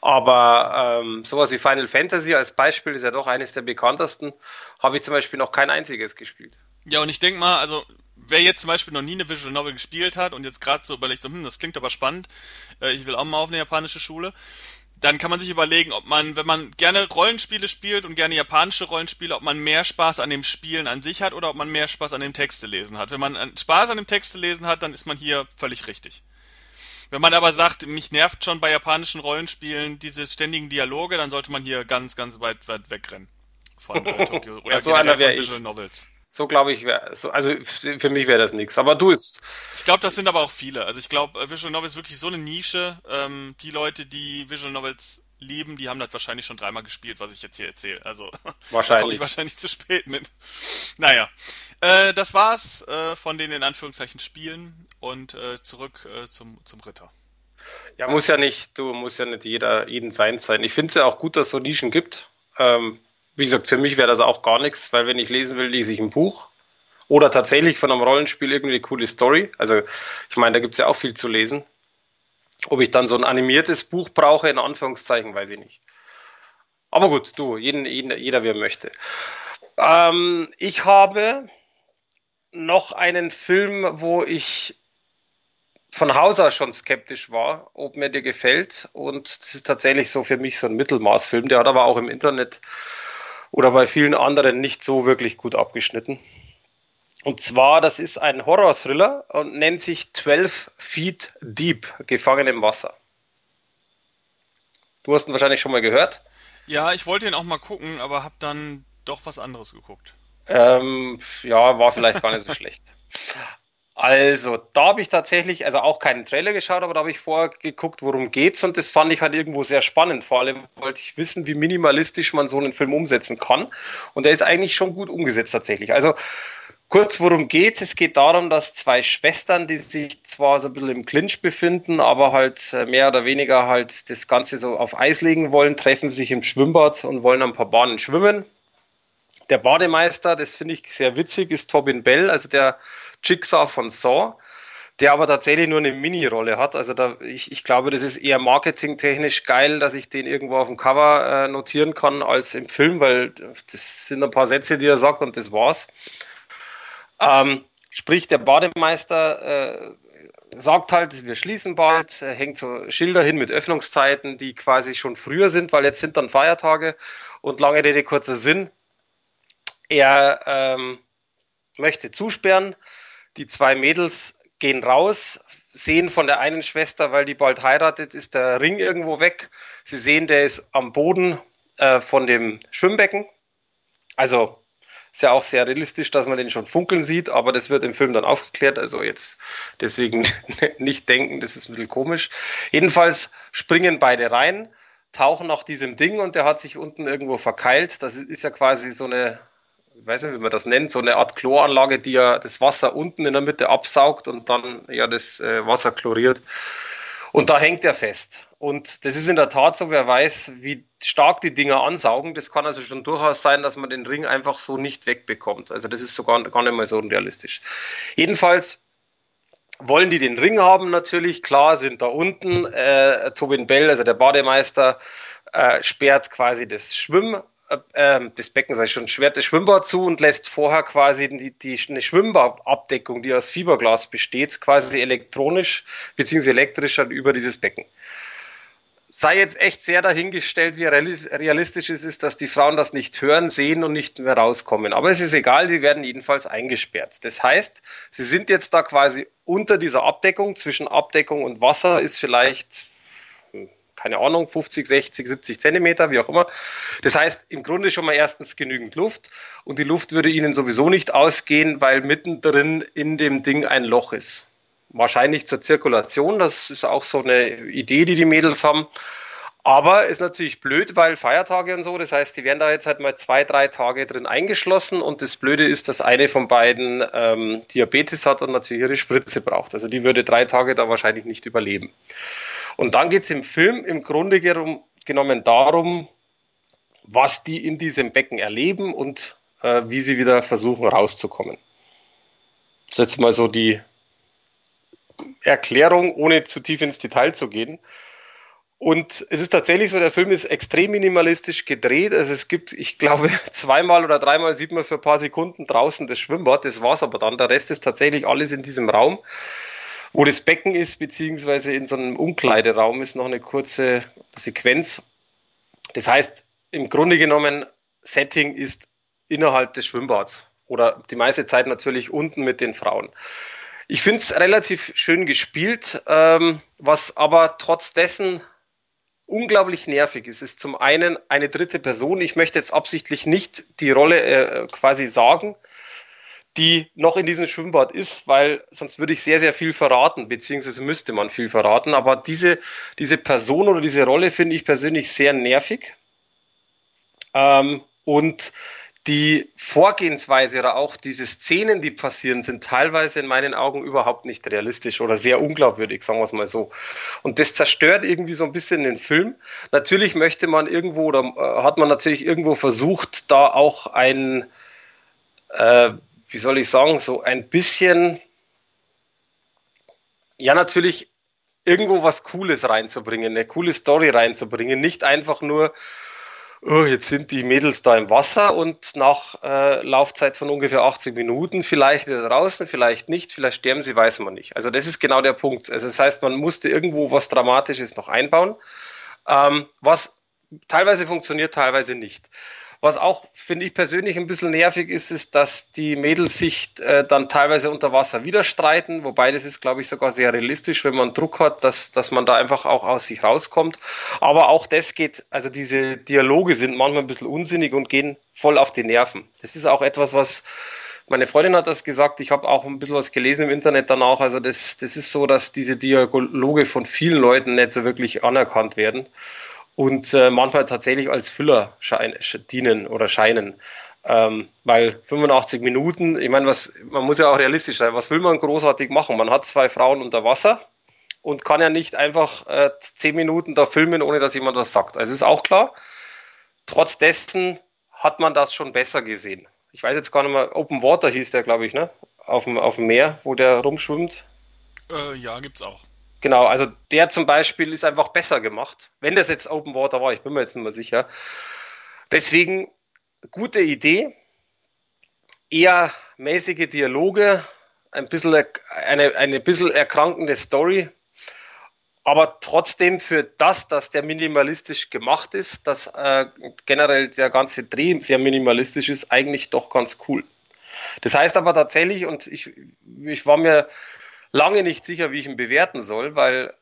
Aber ähm, sowas wie Final Fantasy als Beispiel ist ja doch eines der bekanntesten, habe ich zum Beispiel noch kein einziges gespielt. Ja, und ich denke mal, also wer jetzt zum Beispiel noch nie eine Visual Novel gespielt hat und jetzt gerade so überlegt, so, hm, das klingt aber spannend, äh, ich will auch mal auf eine japanische Schule, dann kann man sich überlegen, ob man, wenn man gerne Rollenspiele spielt und gerne japanische Rollenspiele, ob man mehr Spaß an dem Spielen an sich hat oder ob man mehr Spaß an dem Texte lesen hat. Wenn man Spaß an dem Texte lesen hat, dann ist man hier völlig richtig. Wenn man aber sagt, mich nervt schon bei japanischen Rollenspielen diese ständigen Dialoge, dann sollte man hier ganz, ganz weit, weit wegrennen von äh, Tokyo oder ja, so einer Visual ich. Novels. So glaube ich, wär, so, also für mich wäre das nichts. Aber du ist. Ich glaube, das sind aber auch viele. Also ich glaube, äh, Visual Novels ist wirklich so eine Nische. Ähm, die Leute, die Visual Novels lieben, die haben das wahrscheinlich schon dreimal gespielt, was ich jetzt hier erzähle. Also wahrscheinlich. komme ich wahrscheinlich zu spät mit. Naja, äh, das war's äh, von den in Anführungszeichen Spielen und äh, zurück äh, zum, zum Ritter. Ja, muss ja nicht, du musst ja nicht jeder jeden sein sein. Ich finde es ja auch gut, dass es so Nischen gibt. Ähm, wie gesagt, für mich wäre das auch gar nichts, weil wenn ich lesen will, lese ich ein Buch. Oder tatsächlich von einem Rollenspiel irgendwie eine coole Story. Also, ich meine, da gibt es ja auch viel zu lesen. Ob ich dann so ein animiertes Buch brauche, in Anführungszeichen, weiß ich nicht. Aber gut, du, jeden, jeden, jeder er möchte. Ähm, ich habe noch einen Film, wo ich von Haus aus schon skeptisch war, ob mir der gefällt. Und das ist tatsächlich so für mich so ein Mittelmaßfilm. Der hat aber auch im Internet oder bei vielen anderen nicht so wirklich gut abgeschnitten. Und zwar, das ist ein Horror-Thriller und nennt sich 12 Feet Deep, Gefangen im Wasser. Du hast ihn wahrscheinlich schon mal gehört. Ja, ich wollte ihn auch mal gucken, aber habe dann doch was anderes geguckt. Ähm, ja, war vielleicht gar nicht so schlecht. Also, da habe ich tatsächlich, also auch keinen Trailer geschaut, aber da habe ich vorher geguckt, worum geht's und das fand ich halt irgendwo sehr spannend. Vor allem wollte ich wissen, wie minimalistisch man so einen Film umsetzen kann. Und der ist eigentlich schon gut umgesetzt tatsächlich. Also, kurz worum geht's? Es geht darum, dass zwei Schwestern, die sich zwar so ein bisschen im Clinch befinden, aber halt äh, mehr oder weniger halt das Ganze so auf Eis legen wollen, treffen sich im Schwimmbad und wollen ein paar Bahnen schwimmen. Der Bademeister, das finde ich sehr witzig, ist Tobin Bell, also der Jigsaw von Saw, der aber tatsächlich nur eine Mini-Rolle hat. Also da, ich, ich glaube, das ist eher marketingtechnisch geil, dass ich den irgendwo auf dem Cover äh, notieren kann als im Film, weil das sind ein paar Sätze, die er sagt und das war's. Ähm, sprich, der Bademeister äh, sagt halt, wir schließen bald, hängt so Schilder hin mit Öffnungszeiten, die quasi schon früher sind, weil jetzt sind dann Feiertage und lange Rede, kurzer Sinn. Er ähm, möchte zusperren, die zwei Mädels gehen raus, sehen von der einen Schwester, weil die bald heiratet, ist der Ring irgendwo weg. Sie sehen, der ist am Boden äh, von dem Schwimmbecken. Also ist ja auch sehr realistisch, dass man den schon funkeln sieht, aber das wird im Film dann aufgeklärt. Also jetzt deswegen nicht denken, das ist ein bisschen komisch. Jedenfalls springen beide rein, tauchen nach diesem Ding und der hat sich unten irgendwo verkeilt. Das ist ja quasi so eine ich weiß nicht, wie man das nennt, so eine Art Chloranlage, die ja das Wasser unten in der Mitte absaugt und dann ja das äh, Wasser chloriert. Und da hängt er fest. Und das ist in der Tat so, wer weiß, wie stark die Dinger ansaugen. Das kann also schon durchaus sein, dass man den Ring einfach so nicht wegbekommt. Also das ist sogar gar nicht mal so unrealistisch. Jedenfalls wollen die den Ring haben natürlich. Klar sind da unten äh, Tobin Bell, also der Bademeister, äh, sperrt quasi das Schwimm äh, ähm, das Becken, sag ich schon, schwert das Schwimmbad zu und lässt vorher quasi die, die, eine Schwimmbadabdeckung, die aus Fiberglas besteht, quasi elektronisch bzw. elektrisch dann über dieses Becken. Sei jetzt echt sehr dahingestellt, wie realistisch es ist, dass die Frauen das nicht hören, sehen und nicht mehr rauskommen. Aber es ist egal, sie werden jedenfalls eingesperrt. Das heißt, sie sind jetzt da quasi unter dieser Abdeckung. Zwischen Abdeckung und Wasser ist vielleicht keine Ahnung, 50, 60, 70 Zentimeter, wie auch immer. Das heißt, im Grunde schon mal erstens genügend Luft und die Luft würde ihnen sowieso nicht ausgehen, weil mittendrin in dem Ding ein Loch ist. Wahrscheinlich zur Zirkulation, das ist auch so eine Idee, die die Mädels haben. Aber ist natürlich blöd, weil Feiertage und so, das heißt, die werden da jetzt halt mal zwei, drei Tage drin eingeschlossen und das Blöde ist, dass eine von beiden ähm, Diabetes hat und natürlich ihre Spritze braucht. Also die würde drei Tage da wahrscheinlich nicht überleben. Und dann geht es im Film im Grunde genommen darum, was die in diesem Becken erleben und äh, wie sie wieder versuchen rauszukommen. Das ist jetzt mal so die Erklärung, ohne zu tief ins Detail zu gehen. Und es ist tatsächlich so, der Film ist extrem minimalistisch gedreht. Also es gibt, ich glaube, zweimal oder dreimal sieht man für ein paar Sekunden draußen das Schwimmbad. Das war's aber dann. Der Rest ist tatsächlich alles in diesem Raum. Wo das Becken ist, beziehungsweise in so einem Umkleideraum ist noch eine kurze Sequenz. Das heißt, im Grunde genommen, Setting ist innerhalb des Schwimmbads oder die meiste Zeit natürlich unten mit den Frauen. Ich finde es relativ schön gespielt, ähm, was aber trotz dessen unglaublich nervig ist, ist zum einen eine dritte Person. Ich möchte jetzt absichtlich nicht die Rolle äh, quasi sagen, die noch in diesem Schwimmbad ist, weil sonst würde ich sehr, sehr viel verraten, beziehungsweise müsste man viel verraten. Aber diese, diese Person oder diese Rolle finde ich persönlich sehr nervig. Ähm, und die Vorgehensweise oder auch diese Szenen, die passieren, sind teilweise in meinen Augen überhaupt nicht realistisch oder sehr unglaubwürdig, sagen wir es mal so. Und das zerstört irgendwie so ein bisschen den Film. Natürlich möchte man irgendwo oder äh, hat man natürlich irgendwo versucht, da auch ein äh, wie soll ich sagen, so ein bisschen, ja, natürlich irgendwo was Cooles reinzubringen, eine coole Story reinzubringen, nicht einfach nur, oh, jetzt sind die Mädels da im Wasser und nach äh, Laufzeit von ungefähr 80 Minuten, vielleicht ist er draußen, vielleicht nicht, vielleicht sterben sie, weiß man nicht. Also das ist genau der Punkt. Also das heißt, man musste irgendwo was Dramatisches noch einbauen, ähm, was teilweise funktioniert, teilweise nicht. Was auch, finde ich persönlich ein bisschen nervig ist, ist, dass die Mädels sich äh, dann teilweise unter Wasser wieder streiten, wobei das ist, glaube ich, sogar sehr realistisch, wenn man Druck hat, dass, dass man da einfach auch aus sich rauskommt. Aber auch das geht, also diese Dialoge sind manchmal ein bisschen unsinnig und gehen voll auf die Nerven. Das ist auch etwas, was Meine Freundin hat das gesagt, ich habe auch ein bisschen was gelesen im Internet danach. Also das, das ist so, dass diese Dialoge von vielen Leuten nicht so wirklich anerkannt werden und äh, manchmal tatsächlich als Füller schein, dienen oder scheinen. Ähm, weil 85 Minuten, ich meine, was, man muss ja auch realistisch sein, was will man großartig machen? Man hat zwei Frauen unter Wasser und kann ja nicht einfach äh, 10 Minuten da filmen, ohne dass jemand was sagt. Also ist auch klar. Trotz dessen hat man das schon besser gesehen. Ich weiß jetzt gar nicht mehr, Open Water hieß der, glaube ich, ne? Auf dem, auf dem Meer, wo der rumschwimmt. Äh, ja, gibt's auch. Genau, also der zum Beispiel ist einfach besser gemacht. Wenn das jetzt Open Water war, ich bin mir jetzt nicht mehr sicher. Deswegen gute Idee. Eher mäßige Dialoge, ein bisschen eine, eine bisschen erkrankende Story, aber trotzdem für das, dass der minimalistisch gemacht ist, dass äh, generell der ganze Dreh sehr minimalistisch ist, eigentlich doch ganz cool. Das heißt aber tatsächlich, und ich, ich war mir lange nicht sicher, wie ich ihn bewerten soll, weil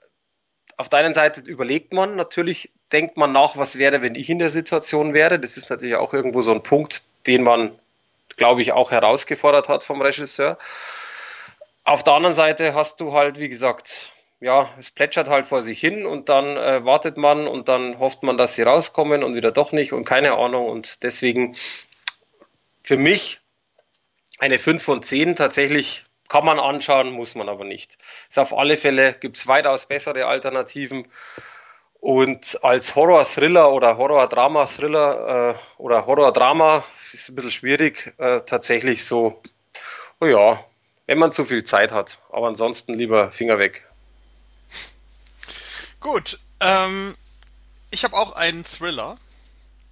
auf der einen Seite überlegt man natürlich, denkt man nach, was wäre, wenn ich in der Situation wäre. Das ist natürlich auch irgendwo so ein Punkt, den man, glaube ich, auch herausgefordert hat vom Regisseur. Auf der anderen Seite hast du halt, wie gesagt, ja, es plätschert halt vor sich hin und dann äh, wartet man und dann hofft man, dass sie rauskommen und wieder doch nicht und keine Ahnung. Und deswegen für mich eine 5 von 10 tatsächlich kann man anschauen, muss man aber nicht. Ist auf alle Fälle, gibt es weitaus bessere Alternativen. Und als Horror-Thriller oder Horror-Drama-Thriller äh, oder Horror-Drama ist ein bisschen schwierig, äh, tatsächlich so, oh ja, wenn man zu viel Zeit hat. Aber ansonsten lieber Finger weg. Gut, ähm, ich habe auch einen Thriller.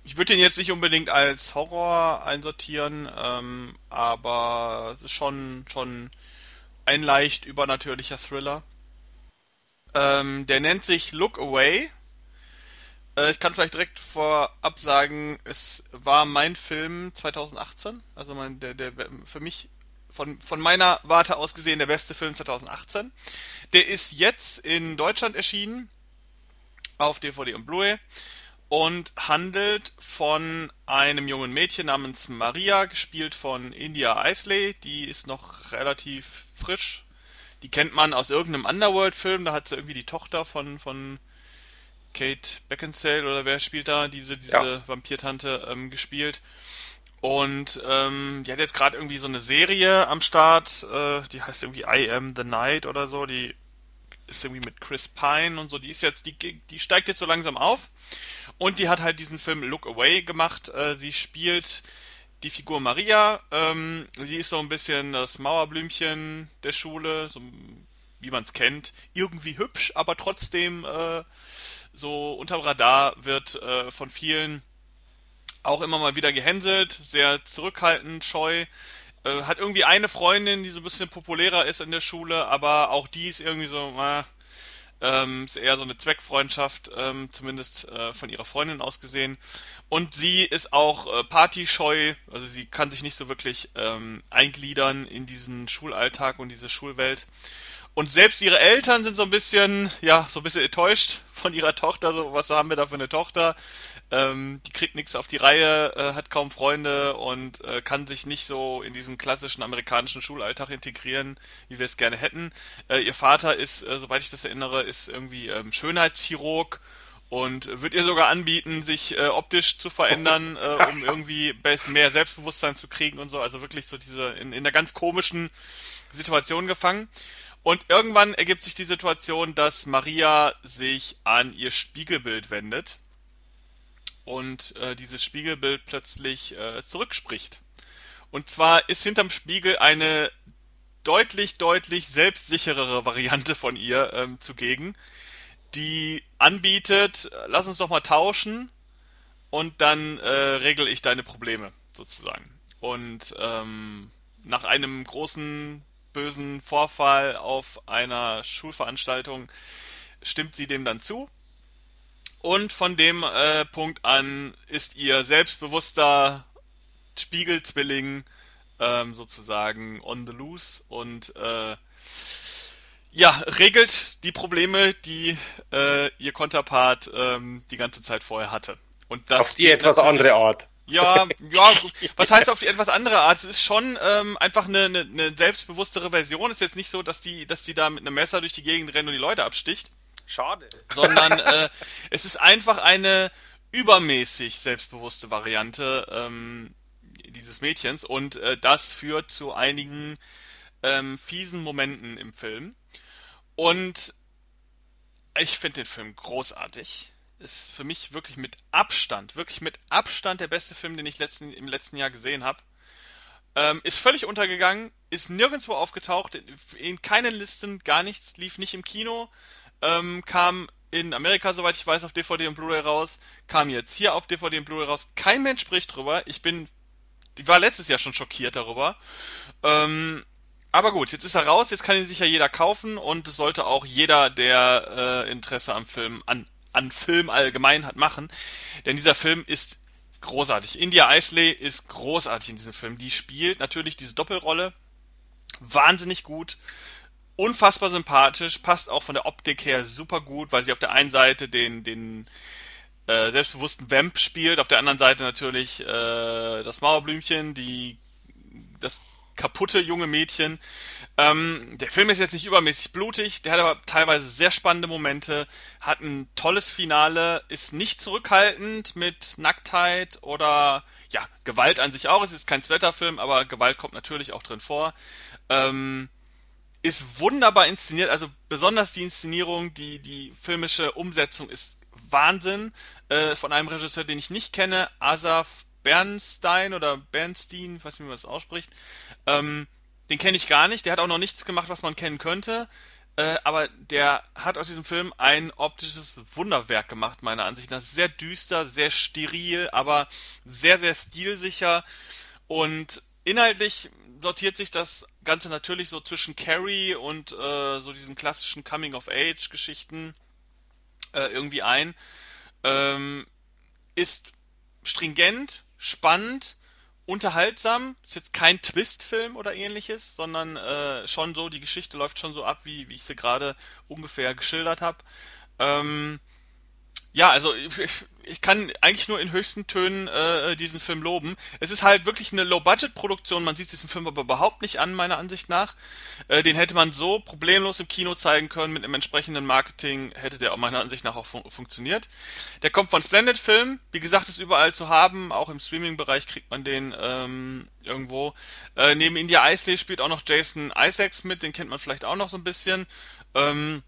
Ich würde den jetzt nicht unbedingt als Horror einsortieren, ähm, aber es ist schon, schon ein leicht übernatürlicher Thriller. Ähm, der nennt sich Look Away. Äh, ich kann vielleicht direkt vorab sagen, es war mein Film 2018, also mein, der, der für mich von, von meiner Warte aus gesehen der beste Film 2018. Der ist jetzt in Deutschland erschienen auf DVD und Blu-ray und handelt von einem jungen Mädchen namens Maria, gespielt von India Isley. Die ist noch relativ frisch. Die kennt man aus irgendeinem Underworld-Film. Da hat sie irgendwie die Tochter von, von Kate Beckinsale oder wer spielt da diese, diese ja. Vampirtante ähm, gespielt. Und ähm, die hat jetzt gerade irgendwie so eine Serie am Start, äh, die heißt irgendwie I Am the Night oder so. Die ist irgendwie mit Chris Pine und so. Die ist jetzt, die, die steigt jetzt so langsam auf. Und die hat halt diesen Film Look Away gemacht. Äh, sie spielt die Figur Maria. Ähm, sie ist so ein bisschen das Mauerblümchen der Schule, so wie man es kennt. Irgendwie hübsch, aber trotzdem äh, so unterm Radar wird äh, von vielen auch immer mal wieder gehänselt, sehr zurückhaltend, scheu. Äh, hat irgendwie eine Freundin, die so ein bisschen populärer ist in der Schule, aber auch die ist irgendwie so, äh, ähm, ist eher so eine Zweckfreundschaft, ähm, zumindest äh, von ihrer Freundin aus gesehen. Und sie ist auch äh, partyscheu, also sie kann sich nicht so wirklich ähm, eingliedern in diesen Schulalltag und diese Schulwelt. Und selbst ihre Eltern sind so ein bisschen, ja, so ein bisschen enttäuscht von ihrer Tochter. So, was haben wir da für eine Tochter? Ähm, die kriegt nichts auf die Reihe, äh, hat kaum Freunde und äh, kann sich nicht so in diesen klassischen amerikanischen Schulalltag integrieren, wie wir es gerne hätten. Äh, ihr Vater ist, äh, soweit ich das erinnere, ist irgendwie ähm, Schönheitschirurg und wird ihr sogar anbieten, sich äh, optisch zu verändern, äh, um irgendwie mehr Selbstbewusstsein zu kriegen und so. Also wirklich so diese in, in einer ganz komischen Situation gefangen. Und irgendwann ergibt sich die Situation, dass Maria sich an ihr Spiegelbild wendet und äh, dieses Spiegelbild plötzlich äh, zurückspricht. Und zwar ist hinterm Spiegel eine deutlich, deutlich selbstsicherere Variante von ihr ähm, zugegen, die anbietet, lass uns doch mal tauschen und dann äh, regel ich deine Probleme sozusagen. Und ähm, nach einem großen bösen Vorfall auf einer Schulveranstaltung stimmt sie dem dann zu und von dem äh, Punkt an ist ihr selbstbewusster Spiegelzwilling ähm, sozusagen on the loose und äh, ja, regelt die Probleme, die äh, ihr Konterpart ähm, die ganze Zeit vorher hatte. Und das Auf die etwas andere Art. Ja, ja, was heißt auf die etwas andere Art? Es ist schon ähm, einfach eine, eine, eine selbstbewusstere Version. Es ist jetzt nicht so, dass die, dass die da mit einem Messer durch die Gegend rennt und die Leute absticht. Schade. Sondern äh, es ist einfach eine übermäßig selbstbewusste Variante ähm, dieses Mädchens und äh, das führt zu einigen ähm, fiesen Momenten im Film. Und ich finde den Film großartig. Ist für mich wirklich mit Abstand, wirklich mit Abstand der beste Film, den ich letzten, im letzten Jahr gesehen habe. Ähm, ist völlig untergegangen, ist nirgendwo aufgetaucht, in, in keinen Listen, gar nichts, lief nicht im Kino, ähm, kam in Amerika, soweit ich weiß, auf DVD und Blu-ray raus, kam jetzt hier auf DVD und Blu-ray raus. Kein Mensch spricht drüber. Ich bin, ich war letztes Jahr schon schockiert darüber. Ähm, aber gut, jetzt ist er raus, jetzt kann ihn sich ja jeder kaufen und es sollte auch jeder, der äh, Interesse am Film, an, an Film allgemein hat, machen. Denn dieser Film ist großartig. India Isley ist großartig in diesem Film. Die spielt natürlich diese Doppelrolle wahnsinnig gut, unfassbar sympathisch, passt auch von der Optik her super gut, weil sie auf der einen Seite den, den äh, selbstbewussten Vamp spielt, auf der anderen Seite natürlich äh, das Mauerblümchen, die das kaputte junge Mädchen. Ähm, der Film ist jetzt nicht übermäßig blutig, der hat aber teilweise sehr spannende Momente, hat ein tolles Finale, ist nicht zurückhaltend mit Nacktheit oder ja, Gewalt an sich auch. Es ist kein Splatterfilm, aber Gewalt kommt natürlich auch drin vor. Ähm, ist wunderbar inszeniert, also besonders die Inszenierung, die, die filmische Umsetzung ist Wahnsinn. Äh, von einem Regisseur, den ich nicht kenne, Asaf Bernstein oder Bernstein, ich weiß nicht, wie man das ausspricht. Ähm, den kenne ich gar nicht. Der hat auch noch nichts gemacht, was man kennen könnte. Äh, aber der hat aus diesem Film ein optisches Wunderwerk gemacht, meiner Ansicht nach. Sehr düster, sehr steril, aber sehr, sehr stilsicher. Und inhaltlich sortiert sich das Ganze natürlich so zwischen Carrie und äh, so diesen klassischen Coming-of-Age-Geschichten äh, irgendwie ein. Ähm, ist stringent, spannend, unterhaltsam. Ist jetzt kein Twist-Film oder ähnliches, sondern äh, schon so, die Geschichte läuft schon so ab, wie, wie ich sie gerade ungefähr geschildert habe. Ähm, ja, also ich, ich kann eigentlich nur in höchsten Tönen äh, diesen Film loben. Es ist halt wirklich eine Low-Budget-Produktion, man sieht diesen Film aber überhaupt nicht an, meiner Ansicht nach. Äh, den hätte man so problemlos im Kino zeigen können, mit einem entsprechenden Marketing hätte der auch meiner Ansicht nach auch fun funktioniert. Der kommt von Splendid Film, wie gesagt, ist überall zu haben, auch im Streaming-Bereich kriegt man den ähm, irgendwo. Äh, neben India Isley spielt auch noch Jason Isaacs mit, den kennt man vielleicht auch noch so ein bisschen. Ähm,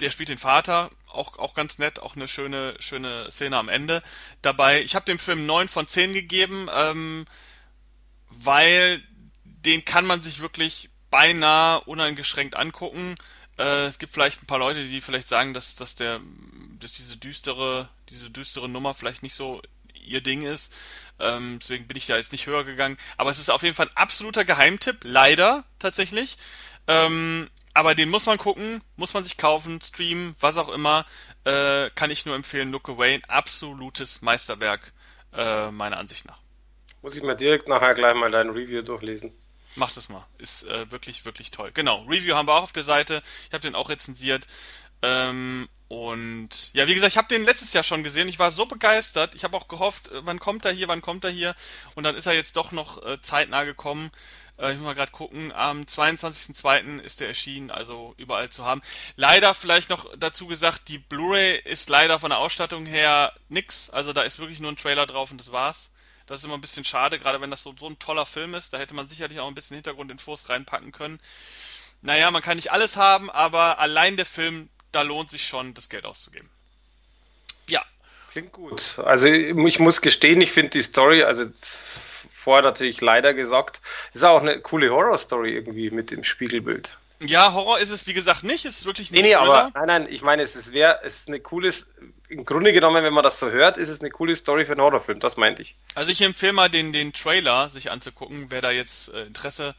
der spielt den Vater, auch, auch ganz nett, auch eine schöne, schöne Szene am Ende dabei. Ich habe dem Film 9 von 10 gegeben, ähm, weil den kann man sich wirklich beinahe uneingeschränkt angucken. Äh, es gibt vielleicht ein paar Leute, die vielleicht sagen, dass, dass der, dass diese düstere, diese düstere Nummer vielleicht nicht so ihr Ding ist. Ähm, deswegen bin ich da jetzt nicht höher gegangen. Aber es ist auf jeden Fall ein absoluter Geheimtipp, leider tatsächlich. Ähm, aber den muss man gucken, muss man sich kaufen, streamen, was auch immer. Äh, kann ich nur empfehlen. Look Away, ein absolutes Meisterwerk, äh, meiner Ansicht nach. Muss ich mir direkt nachher gleich mal dein Review durchlesen. Mach das mal. Ist äh, wirklich, wirklich toll. Genau, Review haben wir auch auf der Seite. Ich habe den auch rezensiert. Ähm, und ja, wie gesagt, ich habe den letztes Jahr schon gesehen. Ich war so begeistert. Ich habe auch gehofft, äh, wann kommt er hier, wann kommt er hier. Und dann ist er jetzt doch noch äh, zeitnah gekommen. Äh, ich muss mal gerade gucken. Am 22.02. ist der erschienen, also überall zu haben. Leider vielleicht noch dazu gesagt, die Blu-ray ist leider von der Ausstattung her nix. Also da ist wirklich nur ein Trailer drauf und das war's. Das ist immer ein bisschen schade, gerade wenn das so, so ein toller Film ist. Da hätte man sicherlich auch ein bisschen Hintergrundinfos reinpacken können. Naja, man kann nicht alles haben, aber allein der Film, da lohnt sich schon, das Geld auszugeben. Ja. Klingt gut. Also ich muss gestehen, ich finde die Story, also vorher natürlich leider gesagt, ist auch eine coole Horror-Story irgendwie mit dem Spiegelbild. Ja, Horror ist es wie gesagt nicht, es ist wirklich nicht. Nee, nee, aber nein, nein, ich meine, es ist, wär, es ist eine coole, im Grunde genommen, wenn man das so hört, ist es eine coole Story für einen Horrorfilm, das meinte ich. Also ich empfehle mal den, den Trailer sich anzugucken, wer da jetzt äh, Interesse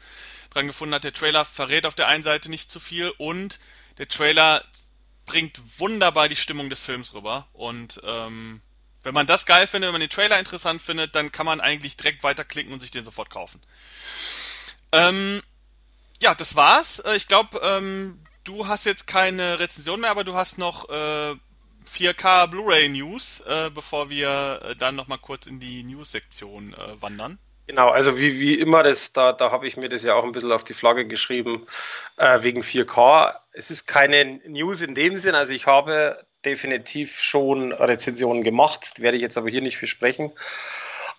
dran gefunden hat. Der Trailer verrät auf der einen Seite nicht zu viel und der Trailer bringt wunderbar die Stimmung des Films rüber und ähm, wenn man das geil findet, wenn man den Trailer interessant findet, dann kann man eigentlich direkt weiterklicken und sich den sofort kaufen. Ähm, ja, das war's. Äh, ich glaube, ähm, du hast jetzt keine Rezension mehr, aber du hast noch äh, 4K Blu-ray News, äh, bevor wir äh, dann noch mal kurz in die News-Sektion äh, wandern. Genau, also wie, wie immer, das, da, da habe ich mir das ja auch ein bisschen auf die Flagge geschrieben, äh, wegen 4K. Es ist keine News in dem Sinn, also ich habe definitiv schon Rezensionen gemacht, werde ich jetzt aber hier nicht besprechen.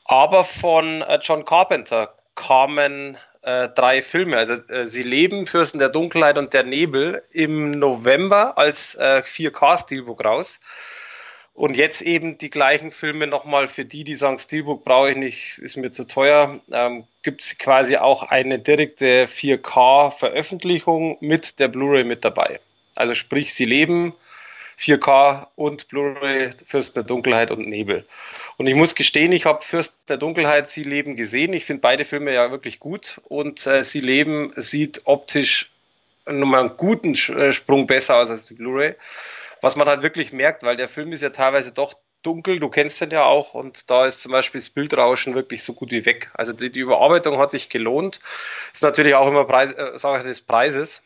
Aber von äh, John Carpenter kamen äh, drei Filme. Also äh, Sie leben, Fürsten der Dunkelheit und der Nebel im November als äh, 4K-Steelbook raus. Und jetzt eben die gleichen Filme nochmal für die, die sagen, Steelbook brauche ich nicht, ist mir zu teuer, ähm, gibt es quasi auch eine direkte 4K-Veröffentlichung mit der Blu-ray mit dabei. Also sprich, sie leben 4K und Blu-ray Fürsten der Dunkelheit und Nebel. Und ich muss gestehen, ich habe Fürsten der Dunkelheit, Sie leben gesehen. Ich finde beide Filme ja wirklich gut und äh, Sie leben sieht optisch nochmal einen guten äh, Sprung besser aus als die Blu-ray was man halt wirklich merkt, weil der Film ist ja teilweise doch dunkel, du kennst den ja auch und da ist zum Beispiel das Bildrauschen wirklich so gut wie weg. Also die, die Überarbeitung hat sich gelohnt. Ist natürlich auch immer Preis, äh, Sache des Preises,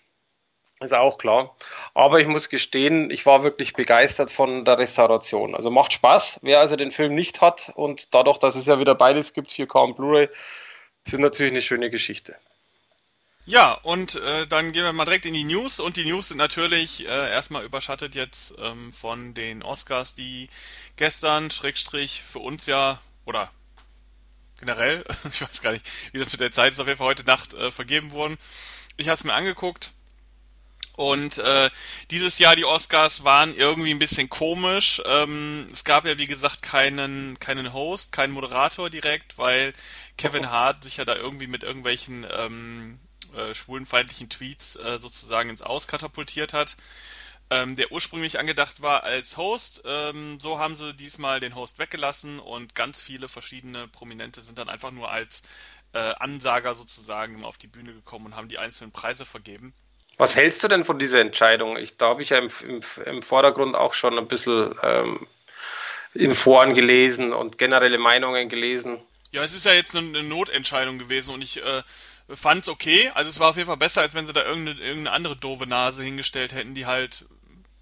ist auch klar. Aber ich muss gestehen, ich war wirklich begeistert von der Restauration. Also macht Spaß. Wer also den Film nicht hat und dadurch, dass es ja wieder beides gibt, 4K und Blu-ray, ist natürlich eine schöne Geschichte. Ja, und äh, dann gehen wir mal direkt in die News und die News sind natürlich äh, erstmal überschattet jetzt ähm, von den Oscars, die gestern, Schrägstrich, für uns ja, oder generell, ich weiß gar nicht, wie das mit der Zeit ist, auf jeden Fall heute Nacht äh, vergeben wurden. Ich habe es mir angeguckt und äh, dieses Jahr die Oscars waren irgendwie ein bisschen komisch. Ähm, es gab ja wie gesagt keinen keinen Host, keinen Moderator direkt, weil Kevin Hart sich ja da irgendwie mit irgendwelchen ähm, äh, schwulenfeindlichen Tweets äh, sozusagen ins Aus katapultiert hat, ähm, der ursprünglich angedacht war als Host. Ähm, so haben sie diesmal den Host weggelassen und ganz viele verschiedene Prominente sind dann einfach nur als äh, Ansager sozusagen auf die Bühne gekommen und haben die einzelnen Preise vergeben. Was hältst du denn von dieser Entscheidung? Ich, da habe ich ja im, im, im, Vordergrund auch schon ein bisschen ähm, in Foren gelesen und generelle Meinungen gelesen. Ja, es ist ja jetzt eine Notentscheidung gewesen und ich äh, fand's okay. Also es war auf jeden Fall besser, als wenn sie da irgendeine, irgendeine andere doofe Nase hingestellt hätten, die halt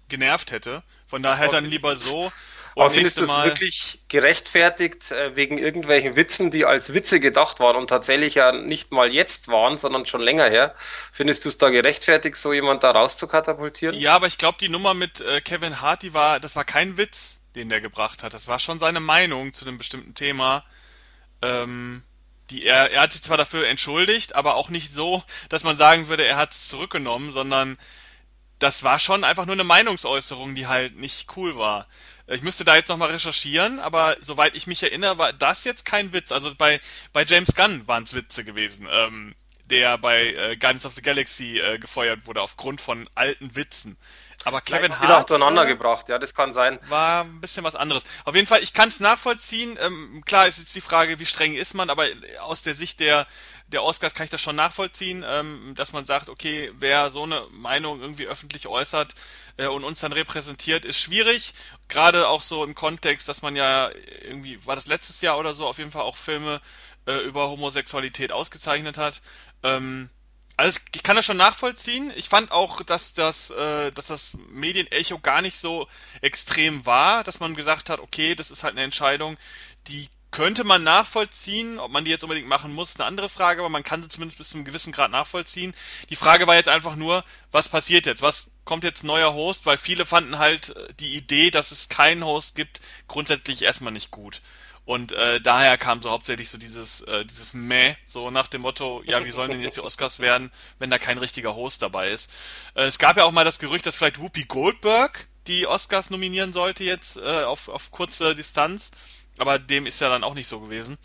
genervt hätte. Von daher dann lieber so. Und Aber findest du es wirklich gerechtfertigt äh, wegen irgendwelchen Witzen, die als Witze gedacht waren und tatsächlich ja nicht mal jetzt waren, sondern schon länger her? Findest du es da gerechtfertigt, so jemand da rauszukatapultieren? Ja, aber ich glaube, die Nummer mit äh, Kevin Hart, die war, das war kein Witz, den der gebracht hat. Das war schon seine Meinung zu einem bestimmten Thema. Ähm, die er, er hat sich zwar dafür entschuldigt, aber auch nicht so, dass man sagen würde, er hat es zurückgenommen, sondern das war schon einfach nur eine Meinungsäußerung, die halt nicht cool war. Ich müsste da jetzt nochmal recherchieren, aber soweit ich mich erinnere, war das jetzt kein Witz. Also bei, bei James Gunn waren es Witze gewesen, ähm, der bei äh, Guardians of the Galaxy äh, gefeuert wurde aufgrund von alten Witzen. Aber Kevin Hart. Ist auch durcheinander äh, gebracht, ja, das kann sein. War ein bisschen was anderes. Auf jeden Fall, ich kann es nachvollziehen. Ähm, klar ist jetzt die Frage, wie streng ist man, aber aus der Sicht der, der Oscars kann ich das schon nachvollziehen, ähm, dass man sagt, okay, wer so eine Meinung irgendwie öffentlich äußert äh, und uns dann repräsentiert, ist schwierig. Gerade auch so im Kontext, dass man ja irgendwie, war das letztes Jahr oder so, auf jeden Fall auch Filme äh, über Homosexualität ausgezeichnet hat. Ähm, also ich kann das schon nachvollziehen. Ich fand auch, dass das, äh, dass das Medienecho gar nicht so extrem war, dass man gesagt hat, okay, das ist halt eine Entscheidung, die könnte man nachvollziehen. Ob man die jetzt unbedingt machen muss, ist eine andere Frage, aber man kann sie zumindest bis zu einem gewissen Grad nachvollziehen. Die Frage war jetzt einfach nur, was passiert jetzt? Was kommt jetzt neuer Host? Weil viele fanden halt die Idee, dass es keinen Host gibt, grundsätzlich erstmal nicht gut. Und äh, daher kam so hauptsächlich so dieses, äh, dieses Meh, so nach dem Motto, ja, wie sollen denn jetzt die Oscars werden, wenn da kein richtiger Host dabei ist. Äh, es gab ja auch mal das Gerücht, dass vielleicht Whoopi Goldberg die Oscars nominieren sollte jetzt äh, auf, auf kurze Distanz, aber dem ist ja dann auch nicht so gewesen.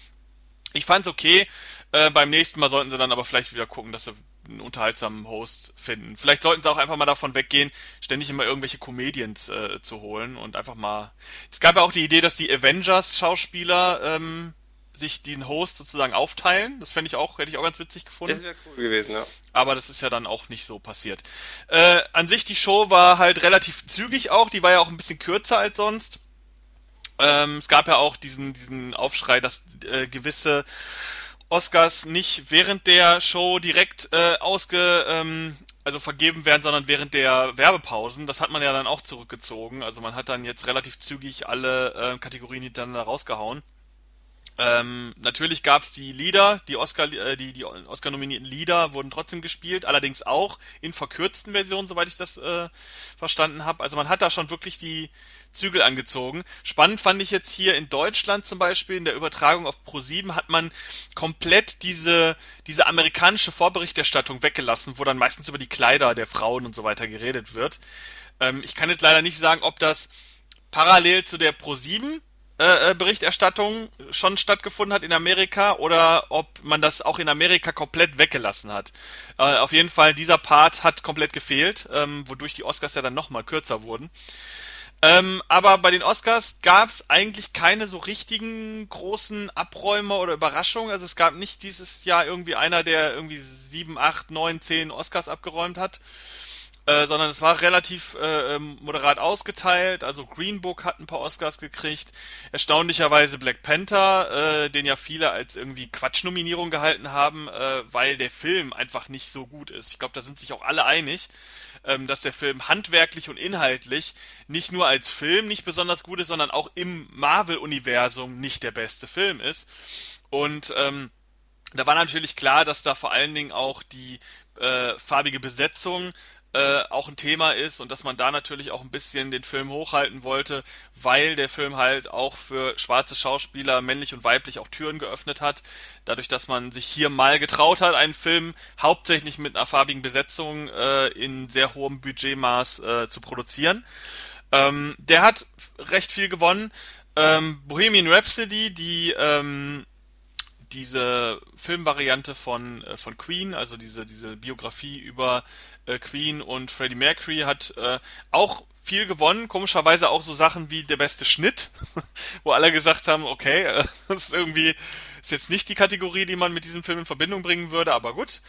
Ich fand's okay. Äh, beim nächsten Mal sollten sie dann aber vielleicht wieder gucken, dass sie einen unterhaltsamen Host finden. Vielleicht sollten sie auch einfach mal davon weggehen, ständig immer irgendwelche Comedians äh, zu holen und einfach mal. Es gab ja auch die Idee, dass die Avengers-Schauspieler ähm, sich den Host sozusagen aufteilen. Das fände ich auch, hätte ich auch ganz witzig gefunden. Das wäre cool gewesen, ja. Aber das ist ja dann auch nicht so passiert. Äh, an sich die Show war halt relativ zügig auch, die war ja auch ein bisschen kürzer als sonst. Ähm, es gab ja auch diesen, diesen Aufschrei, dass äh, gewisse Oscars nicht während der Show direkt äh, ausge, ähm, also vergeben werden, sondern während der Werbepausen. Das hat man ja dann auch zurückgezogen. Also man hat dann jetzt relativ zügig alle äh, Kategorien hintereinander rausgehauen. Ähm, natürlich gab es die Lieder, die Oscar, äh, die, die Oscar-nominierten Lieder wurden trotzdem gespielt, allerdings auch in verkürzten Versionen, soweit ich das äh, verstanden habe. Also man hat da schon wirklich die Zügel angezogen. Spannend fand ich jetzt hier in Deutschland zum Beispiel, in der Übertragung auf Pro7 hat man komplett diese, diese amerikanische Vorberichterstattung weggelassen, wo dann meistens über die Kleider der Frauen und so weiter geredet wird. Ähm, ich kann jetzt leider nicht sagen, ob das parallel zu der Pro7 äh, äh, Berichterstattung schon stattgefunden hat in Amerika oder ob man das auch in Amerika komplett weggelassen hat. Äh, auf jeden Fall, dieser Part hat komplett gefehlt, ähm, wodurch die Oscars ja dann nochmal kürzer wurden. Ähm, aber bei den Oscars gab es eigentlich keine so richtigen großen Abräumer oder Überraschungen. Also es gab nicht dieses Jahr irgendwie einer, der irgendwie sieben, acht, neun, zehn Oscars abgeräumt hat. Äh, sondern es war relativ äh, ähm, moderat ausgeteilt. Also Green Book hat ein paar Oscars gekriegt. Erstaunlicherweise Black Panther, äh, den ja viele als irgendwie Quatschnominierung gehalten haben, äh, weil der Film einfach nicht so gut ist. Ich glaube, da sind sich auch alle einig, ähm, dass der Film handwerklich und inhaltlich nicht nur als Film nicht besonders gut ist, sondern auch im Marvel-Universum nicht der beste Film ist. Und ähm, da war natürlich klar, dass da vor allen Dingen auch die äh, farbige Besetzung äh, auch ein Thema ist und dass man da natürlich auch ein bisschen den Film hochhalten wollte, weil der Film halt auch für schwarze Schauspieler, männlich und weiblich, auch Türen geöffnet hat. Dadurch, dass man sich hier mal getraut hat, einen Film hauptsächlich mit einer farbigen Besetzung äh, in sehr hohem Budgetmaß äh, zu produzieren. Ähm, der hat recht viel gewonnen. Ähm, Bohemian Rhapsody, die ähm, diese Filmvariante von, äh, von Queen, also diese, diese Biografie über äh, Queen und Freddie Mercury, hat äh, auch viel gewonnen. Komischerweise auch so Sachen wie der beste Schnitt, wo alle gesagt haben, okay, äh, das ist irgendwie, ist jetzt nicht die Kategorie, die man mit diesem Film in Verbindung bringen würde, aber gut.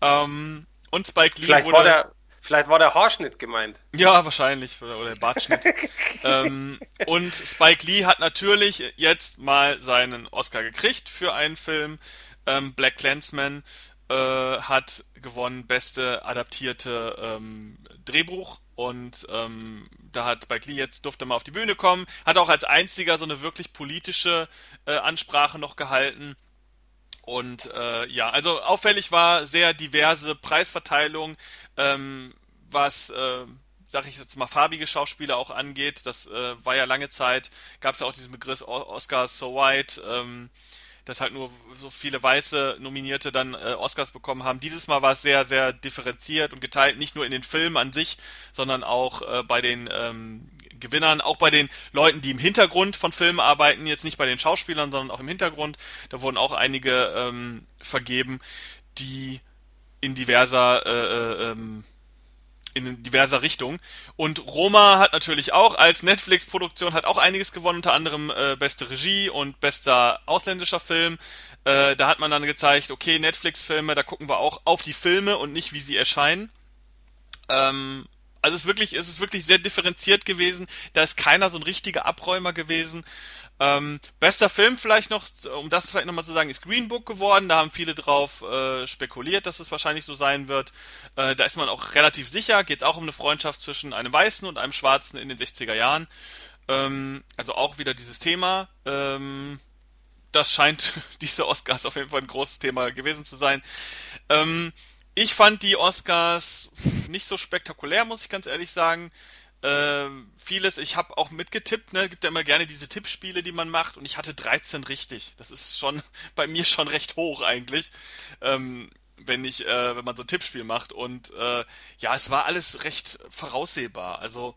Ähm, und Spike Lee Vielleicht wurde. Vielleicht war der Haarschnitt gemeint. Ja, wahrscheinlich. Oder der Bartschnitt. ähm, und Spike Lee hat natürlich jetzt mal seinen Oscar gekriegt für einen Film. Ähm, Black Clansman äh, hat gewonnen, beste adaptierte ähm, Drehbuch. Und ähm, da hat Spike Lee jetzt durfte mal auf die Bühne kommen, hat auch als einziger so eine wirklich politische äh, Ansprache noch gehalten. Und äh, ja, also auffällig war sehr diverse Preisverteilung, ähm, was, äh, sag ich jetzt mal, farbige Schauspieler auch angeht. Das äh, war ja lange Zeit, gab es ja auch diesen Begriff Oscars so white, ähm, dass halt nur so viele weiße Nominierte dann äh, Oscars bekommen haben. Dieses Mal war es sehr, sehr differenziert und geteilt, nicht nur in den Filmen an sich, sondern auch äh, bei den ähm, Gewinnern, auch bei den Leuten, die im Hintergrund von Filmen arbeiten, jetzt nicht bei den Schauspielern, sondern auch im Hintergrund. Da wurden auch einige ähm, vergeben, die in diverser äh, äh ähm, in diverser Richtung. Und Roma hat natürlich auch als Netflix-Produktion hat auch einiges gewonnen, unter anderem äh, beste Regie und bester ausländischer Film. Äh, da hat man dann gezeigt, okay, Netflix-Filme, da gucken wir auch auf die Filme und nicht, wie sie erscheinen. Ähm, also es ist wirklich, es ist wirklich sehr differenziert gewesen. Da ist keiner so ein richtiger Abräumer gewesen. Ähm, bester Film vielleicht noch, um das vielleicht nochmal zu sagen, ist Green Book geworden. Da haben viele drauf äh, spekuliert, dass es wahrscheinlich so sein wird. Äh, da ist man auch relativ sicher. Geht auch um eine Freundschaft zwischen einem Weißen und einem Schwarzen in den 60er Jahren. Ähm, also auch wieder dieses Thema. Ähm, das scheint diese Oscars auf jeden Fall ein großes Thema gewesen zu sein. Ähm, ich fand die Oscars nicht so spektakulär, muss ich ganz ehrlich sagen. Ähm, vieles, ich habe auch mitgetippt, ne, gibt ja immer gerne diese Tippspiele, die man macht, und ich hatte 13 richtig. Das ist schon bei mir schon recht hoch eigentlich, ähm, wenn ich, äh, wenn man so ein Tippspiel macht. Und äh, ja, es war alles recht voraussehbar. Also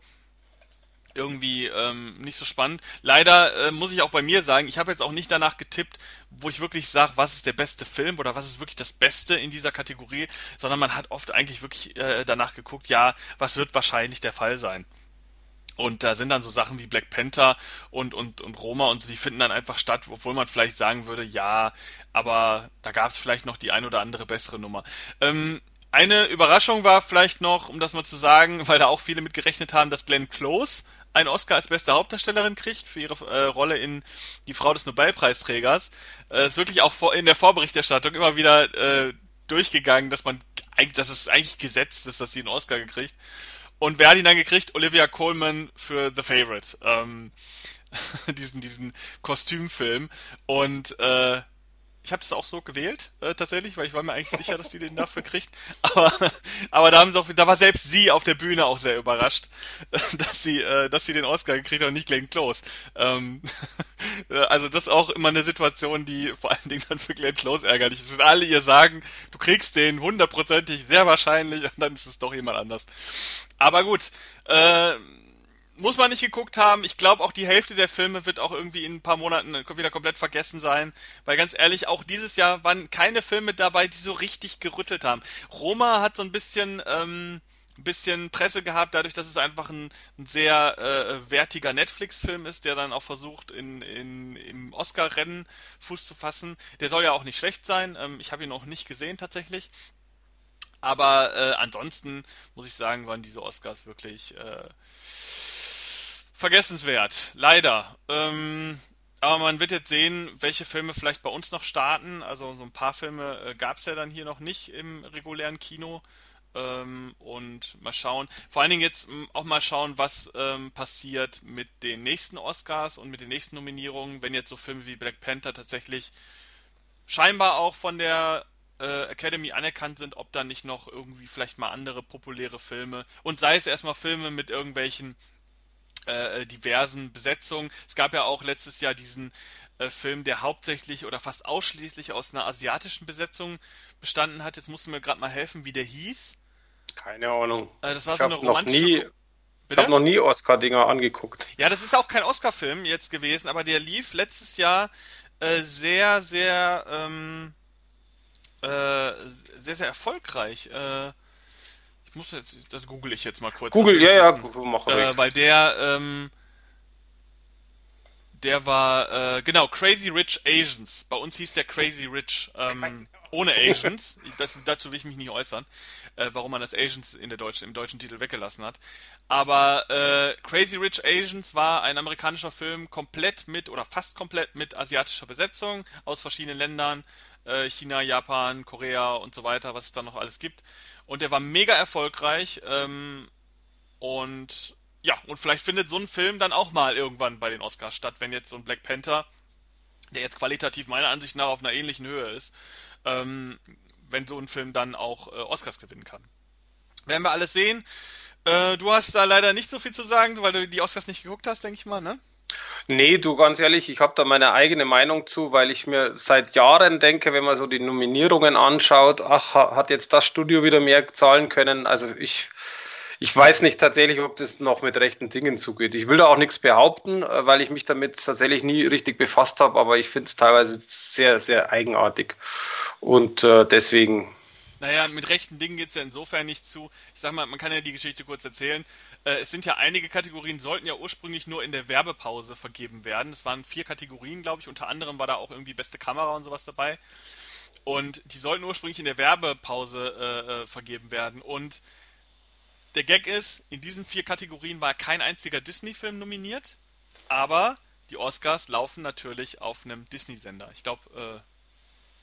irgendwie ähm, nicht so spannend. Leider äh, muss ich auch bei mir sagen, ich habe jetzt auch nicht danach getippt, wo ich wirklich sage, was ist der beste Film oder was ist wirklich das Beste in dieser Kategorie, sondern man hat oft eigentlich wirklich äh, danach geguckt, ja, was wird wahrscheinlich der Fall sein. Und da sind dann so Sachen wie Black Panther und, und, und Roma und die finden dann einfach statt, obwohl man vielleicht sagen würde, ja, aber da gab es vielleicht noch die ein oder andere bessere Nummer. Ähm, eine Überraschung war vielleicht noch, um das mal zu sagen, weil da auch viele mit gerechnet haben, dass Glenn Close einen Oscar als beste Hauptdarstellerin kriegt für ihre äh, Rolle in Die Frau des Nobelpreisträgers. Äh, ist wirklich auch vor, in der Vorberichterstattung immer wieder äh, durchgegangen, dass man dass es eigentlich gesetzt ist, dass sie einen Oscar gekriegt. Und wer hat ihn dann gekriegt? Olivia Colman für The Favorite. Ähm, diesen, diesen Kostümfilm. Und äh, ich habe das auch so gewählt, äh, tatsächlich, weil ich war mir eigentlich sicher, dass die den dafür kriegt. Aber, aber da haben sie auch, da war selbst sie auf der Bühne auch sehr überrascht, dass sie, äh, dass sie den Oscar gekriegt hat und nicht Glenn Close. Ähm, also das ist auch immer eine Situation, die vor allen Dingen dann für Glenn Close ärgerlich ist. Wenn alle ihr sagen, du kriegst den hundertprozentig, sehr wahrscheinlich, und dann ist es doch jemand anders. Aber gut, äh, muss man nicht geguckt haben. Ich glaube, auch die Hälfte der Filme wird auch irgendwie in ein paar Monaten wieder komplett vergessen sein. Weil ganz ehrlich, auch dieses Jahr waren keine Filme dabei, die so richtig gerüttelt haben. Roma hat so ein bisschen, ähm, bisschen Presse gehabt, dadurch, dass es einfach ein, ein sehr äh, wertiger Netflix-Film ist, der dann auch versucht, in, in, im Oscar-Rennen Fuß zu fassen. Der soll ja auch nicht schlecht sein. Ähm, ich habe ihn noch nicht gesehen tatsächlich. Aber äh, ansonsten muss ich sagen, waren diese Oscars wirklich äh, vergessenswert. Leider. Ähm, aber man wird jetzt sehen, welche Filme vielleicht bei uns noch starten. Also so ein paar Filme äh, gab es ja dann hier noch nicht im regulären Kino. Ähm, und mal schauen. Vor allen Dingen jetzt auch mal schauen, was ähm, passiert mit den nächsten Oscars und mit den nächsten Nominierungen, wenn jetzt so Filme wie Black Panther tatsächlich scheinbar auch von der äh, Academy anerkannt sind, ob da nicht noch irgendwie vielleicht mal andere populäre Filme und sei es erstmal Filme mit irgendwelchen äh, diversen Besetzungen. Es gab ja auch letztes Jahr diesen äh, Film, der hauptsächlich oder fast ausschließlich aus einer asiatischen Besetzung bestanden hat. Jetzt musst du mir gerade mal helfen, wie der hieß. Keine Ahnung. Äh, das war ich so eine habe noch romantische. nie, ich habe noch nie Oscar-Dinger angeguckt. Ja, das ist auch kein Oscar-Film jetzt gewesen, aber der lief letztes Jahr äh, sehr, sehr, ähm, äh, sehr, sehr erfolgreich. Ich muss jetzt, das google ich jetzt mal kurz, Google, ja, ja, wissen. mach Äh, weil der, ähm, Der war, äh, genau, Crazy Rich Asians. Bei uns hieß der Crazy Rich, ähm, ohne Asians. Das, dazu will ich mich nicht äußern, äh, warum man das Asians in der deutschen, im deutschen Titel weggelassen hat. Aber äh, Crazy Rich Asians war ein amerikanischer Film komplett mit oder fast komplett mit asiatischer Besetzung aus verschiedenen Ländern. Äh, China, Japan, Korea und so weiter, was es da noch alles gibt. Und der war mega erfolgreich. Ähm, und ja, und vielleicht findet so ein Film dann auch mal irgendwann bei den Oscars statt, wenn jetzt so ein Black Panther, der jetzt qualitativ meiner Ansicht nach auf einer ähnlichen Höhe ist, ähm, wenn so ein Film dann auch äh, Oscars gewinnen kann. Werden wir alles sehen. Äh, du hast da leider nicht so viel zu sagen, weil du die Oscars nicht geguckt hast, denke ich mal, ne? Nee, du ganz ehrlich, ich habe da meine eigene Meinung zu, weil ich mir seit Jahren denke, wenn man so die Nominierungen anschaut, ach, ha- hat jetzt das Studio wieder mehr zahlen können. Also ich, ich weiß nicht tatsächlich, ob das noch mit rechten Dingen zugeht. Ich will da auch nichts behaupten, äh, weil ich mich damit tatsächlich nie richtig befasst habe, aber ich finde es teilweise sehr, sehr eigenartig. Und äh, deswegen, Naja, mit rechten Dingen geht's ja insofern nicht zu. Ich sag mal, man kann ja die Geschichte kurz erzählen. Äh, es sind ja einige Kategorien, sollten ja ursprünglich nur in der Werbepause vergeben werden. Es waren vier Kategorien, glaube ich. Unter anderem war da auch irgendwie beste Kamera und sowas dabei. Und die sollten ursprünglich in der Werbepause äh, äh, vergeben werden. Und der Gag ist, in diesen vier Kategorien war kein einziger Disney-Film nominiert, aber die Oscars laufen natürlich auf einem Disney-Sender. Ich glaube,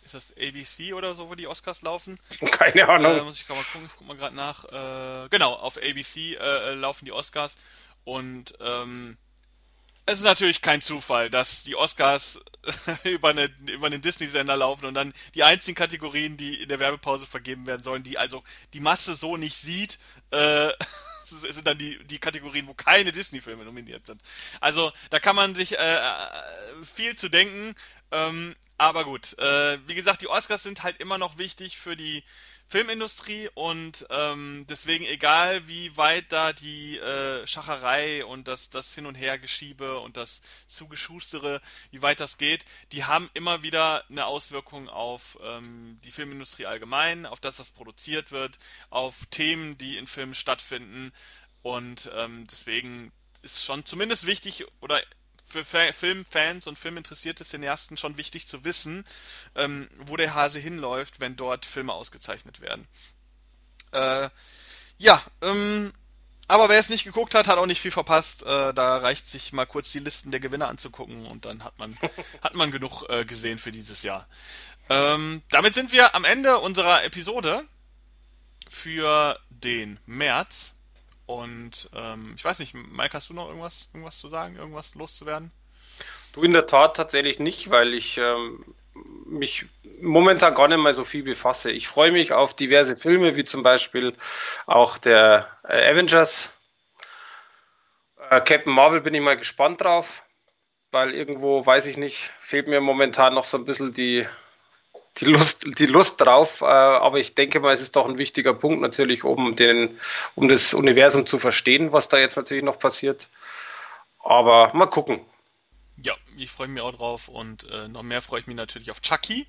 äh, ist das ABC oder so, wo die Oscars laufen? keine Äh, Ahnung. muss ich gerade mal gucken, ich guck mal gerade nach. Äh, genau, auf ABC äh, laufen die Oscars und ähm, es ist natürlich kein Zufall, dass die Oscars über, eine, über einen Disney-Sender laufen und dann die einzigen Kategorien, die in der Werbepause vergeben werden sollen, die also die Masse so nicht sieht, äh, sind dann die, die Kategorien, wo keine Disney-Filme nominiert sind. Also da kann man sich äh, viel zu denken. Ähm, aber gut, äh, wie gesagt, die Oscars sind halt immer noch wichtig für die Filmindustrie und ähm, deswegen egal wie weit da die äh, Schacherei und das, das Hin und Hergeschiebe und das Zugeschustere, wie weit das geht, die haben immer wieder eine Auswirkung auf ähm, die Filmindustrie allgemein, auf das, was produziert wird, auf Themen, die in Filmen stattfinden. Und ähm, deswegen ist schon zumindest wichtig oder für Fa Filmfans und filminteressierte Cineasten schon wichtig zu wissen, ähm, wo der Hase hinläuft, wenn dort Filme ausgezeichnet werden. Äh, ja, ähm, aber wer es nicht geguckt hat, hat auch nicht viel verpasst. Äh, da reicht sich mal kurz die Listen der Gewinner anzugucken und dann hat man, hat man genug äh, gesehen für dieses Jahr. Ähm, damit sind wir am Ende unserer Episode für den März. Und ähm, ich weiß nicht, Mike, hast du noch irgendwas, irgendwas zu sagen, irgendwas loszuwerden? Du in der Tat tatsächlich nicht, weil ich ähm, mich momentan gar nicht mehr so viel befasse. Ich freue mich auf diverse Filme, wie zum Beispiel auch der äh, Avengers. Äh, Captain Marvel bin ich mal gespannt drauf, weil irgendwo, weiß ich nicht, fehlt mir momentan noch so ein bisschen die, die Lust, die Lust drauf, äh, aber ich denke mal, es ist doch ein wichtiger Punkt natürlich, um den, um das Universum zu verstehen, was da jetzt natürlich noch passiert. Aber mal gucken. Ja, ich freue mich auch drauf und äh, noch mehr freue ich mich natürlich auf Chucky.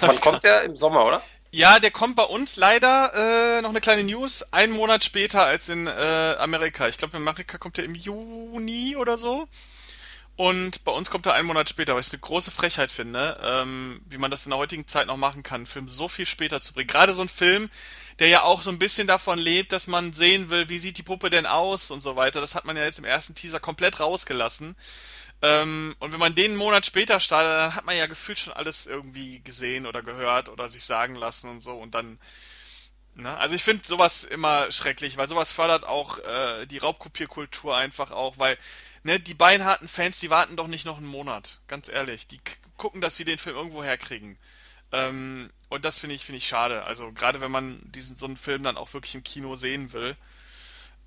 Wann kommt der? Im Sommer, oder? Ja, der kommt bei uns leider äh, noch eine kleine News, einen Monat später als in äh, Amerika. Ich glaube, in Amerika kommt er im Juni oder so. Und bei uns kommt er einen Monat später, was ich eine große Frechheit finde, ähm, wie man das in der heutigen Zeit noch machen kann, einen Film so viel später zu bringen. Gerade so ein Film, der ja auch so ein bisschen davon lebt, dass man sehen will, wie sieht die Puppe denn aus und so weiter. Das hat man ja jetzt im ersten Teaser komplett rausgelassen. Ähm, und wenn man den einen Monat später startet, dann hat man ja gefühlt schon alles irgendwie gesehen oder gehört oder sich sagen lassen und so. Und dann Ne? Also ich finde sowas immer schrecklich, weil sowas fördert auch äh, die Raubkopierkultur einfach auch, weil ne, die beinharten Fans, die warten doch nicht noch einen Monat, ganz ehrlich. Die gucken, dass sie den Film irgendwo herkriegen. Ähm, und das finde ich, finde ich schade. Also gerade wenn man diesen so einen Film dann auch wirklich im Kino sehen will.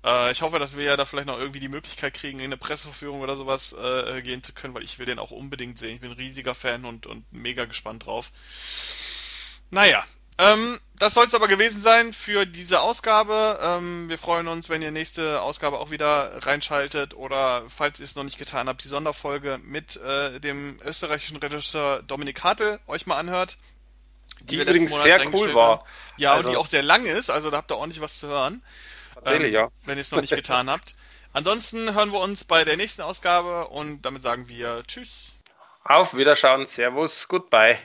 Äh, ich hoffe, dass wir ja da vielleicht noch irgendwie die Möglichkeit kriegen, in eine Presseverführung oder sowas äh, gehen zu können, weil ich will den auch unbedingt sehen. Ich bin ein riesiger Fan und, und mega gespannt drauf. Naja, ähm, das soll es aber gewesen sein für diese Ausgabe. Ähm, wir freuen uns, wenn ihr nächste Ausgabe auch wieder reinschaltet oder falls ihr es noch nicht getan habt, die Sonderfolge mit äh, dem österreichischen Regisseur Dominik Hartl euch mal anhört. Die, die übrigens sehr cool war. Haben. Ja, also, und die auch sehr lang ist, also da habt ihr ordentlich was zu hören. Tatsächlich, ähm, ja. Wenn ihr es noch nicht getan habt. Ansonsten hören wir uns bei der nächsten Ausgabe und damit sagen wir Tschüss. Auf Wiederschauen, Servus, Goodbye.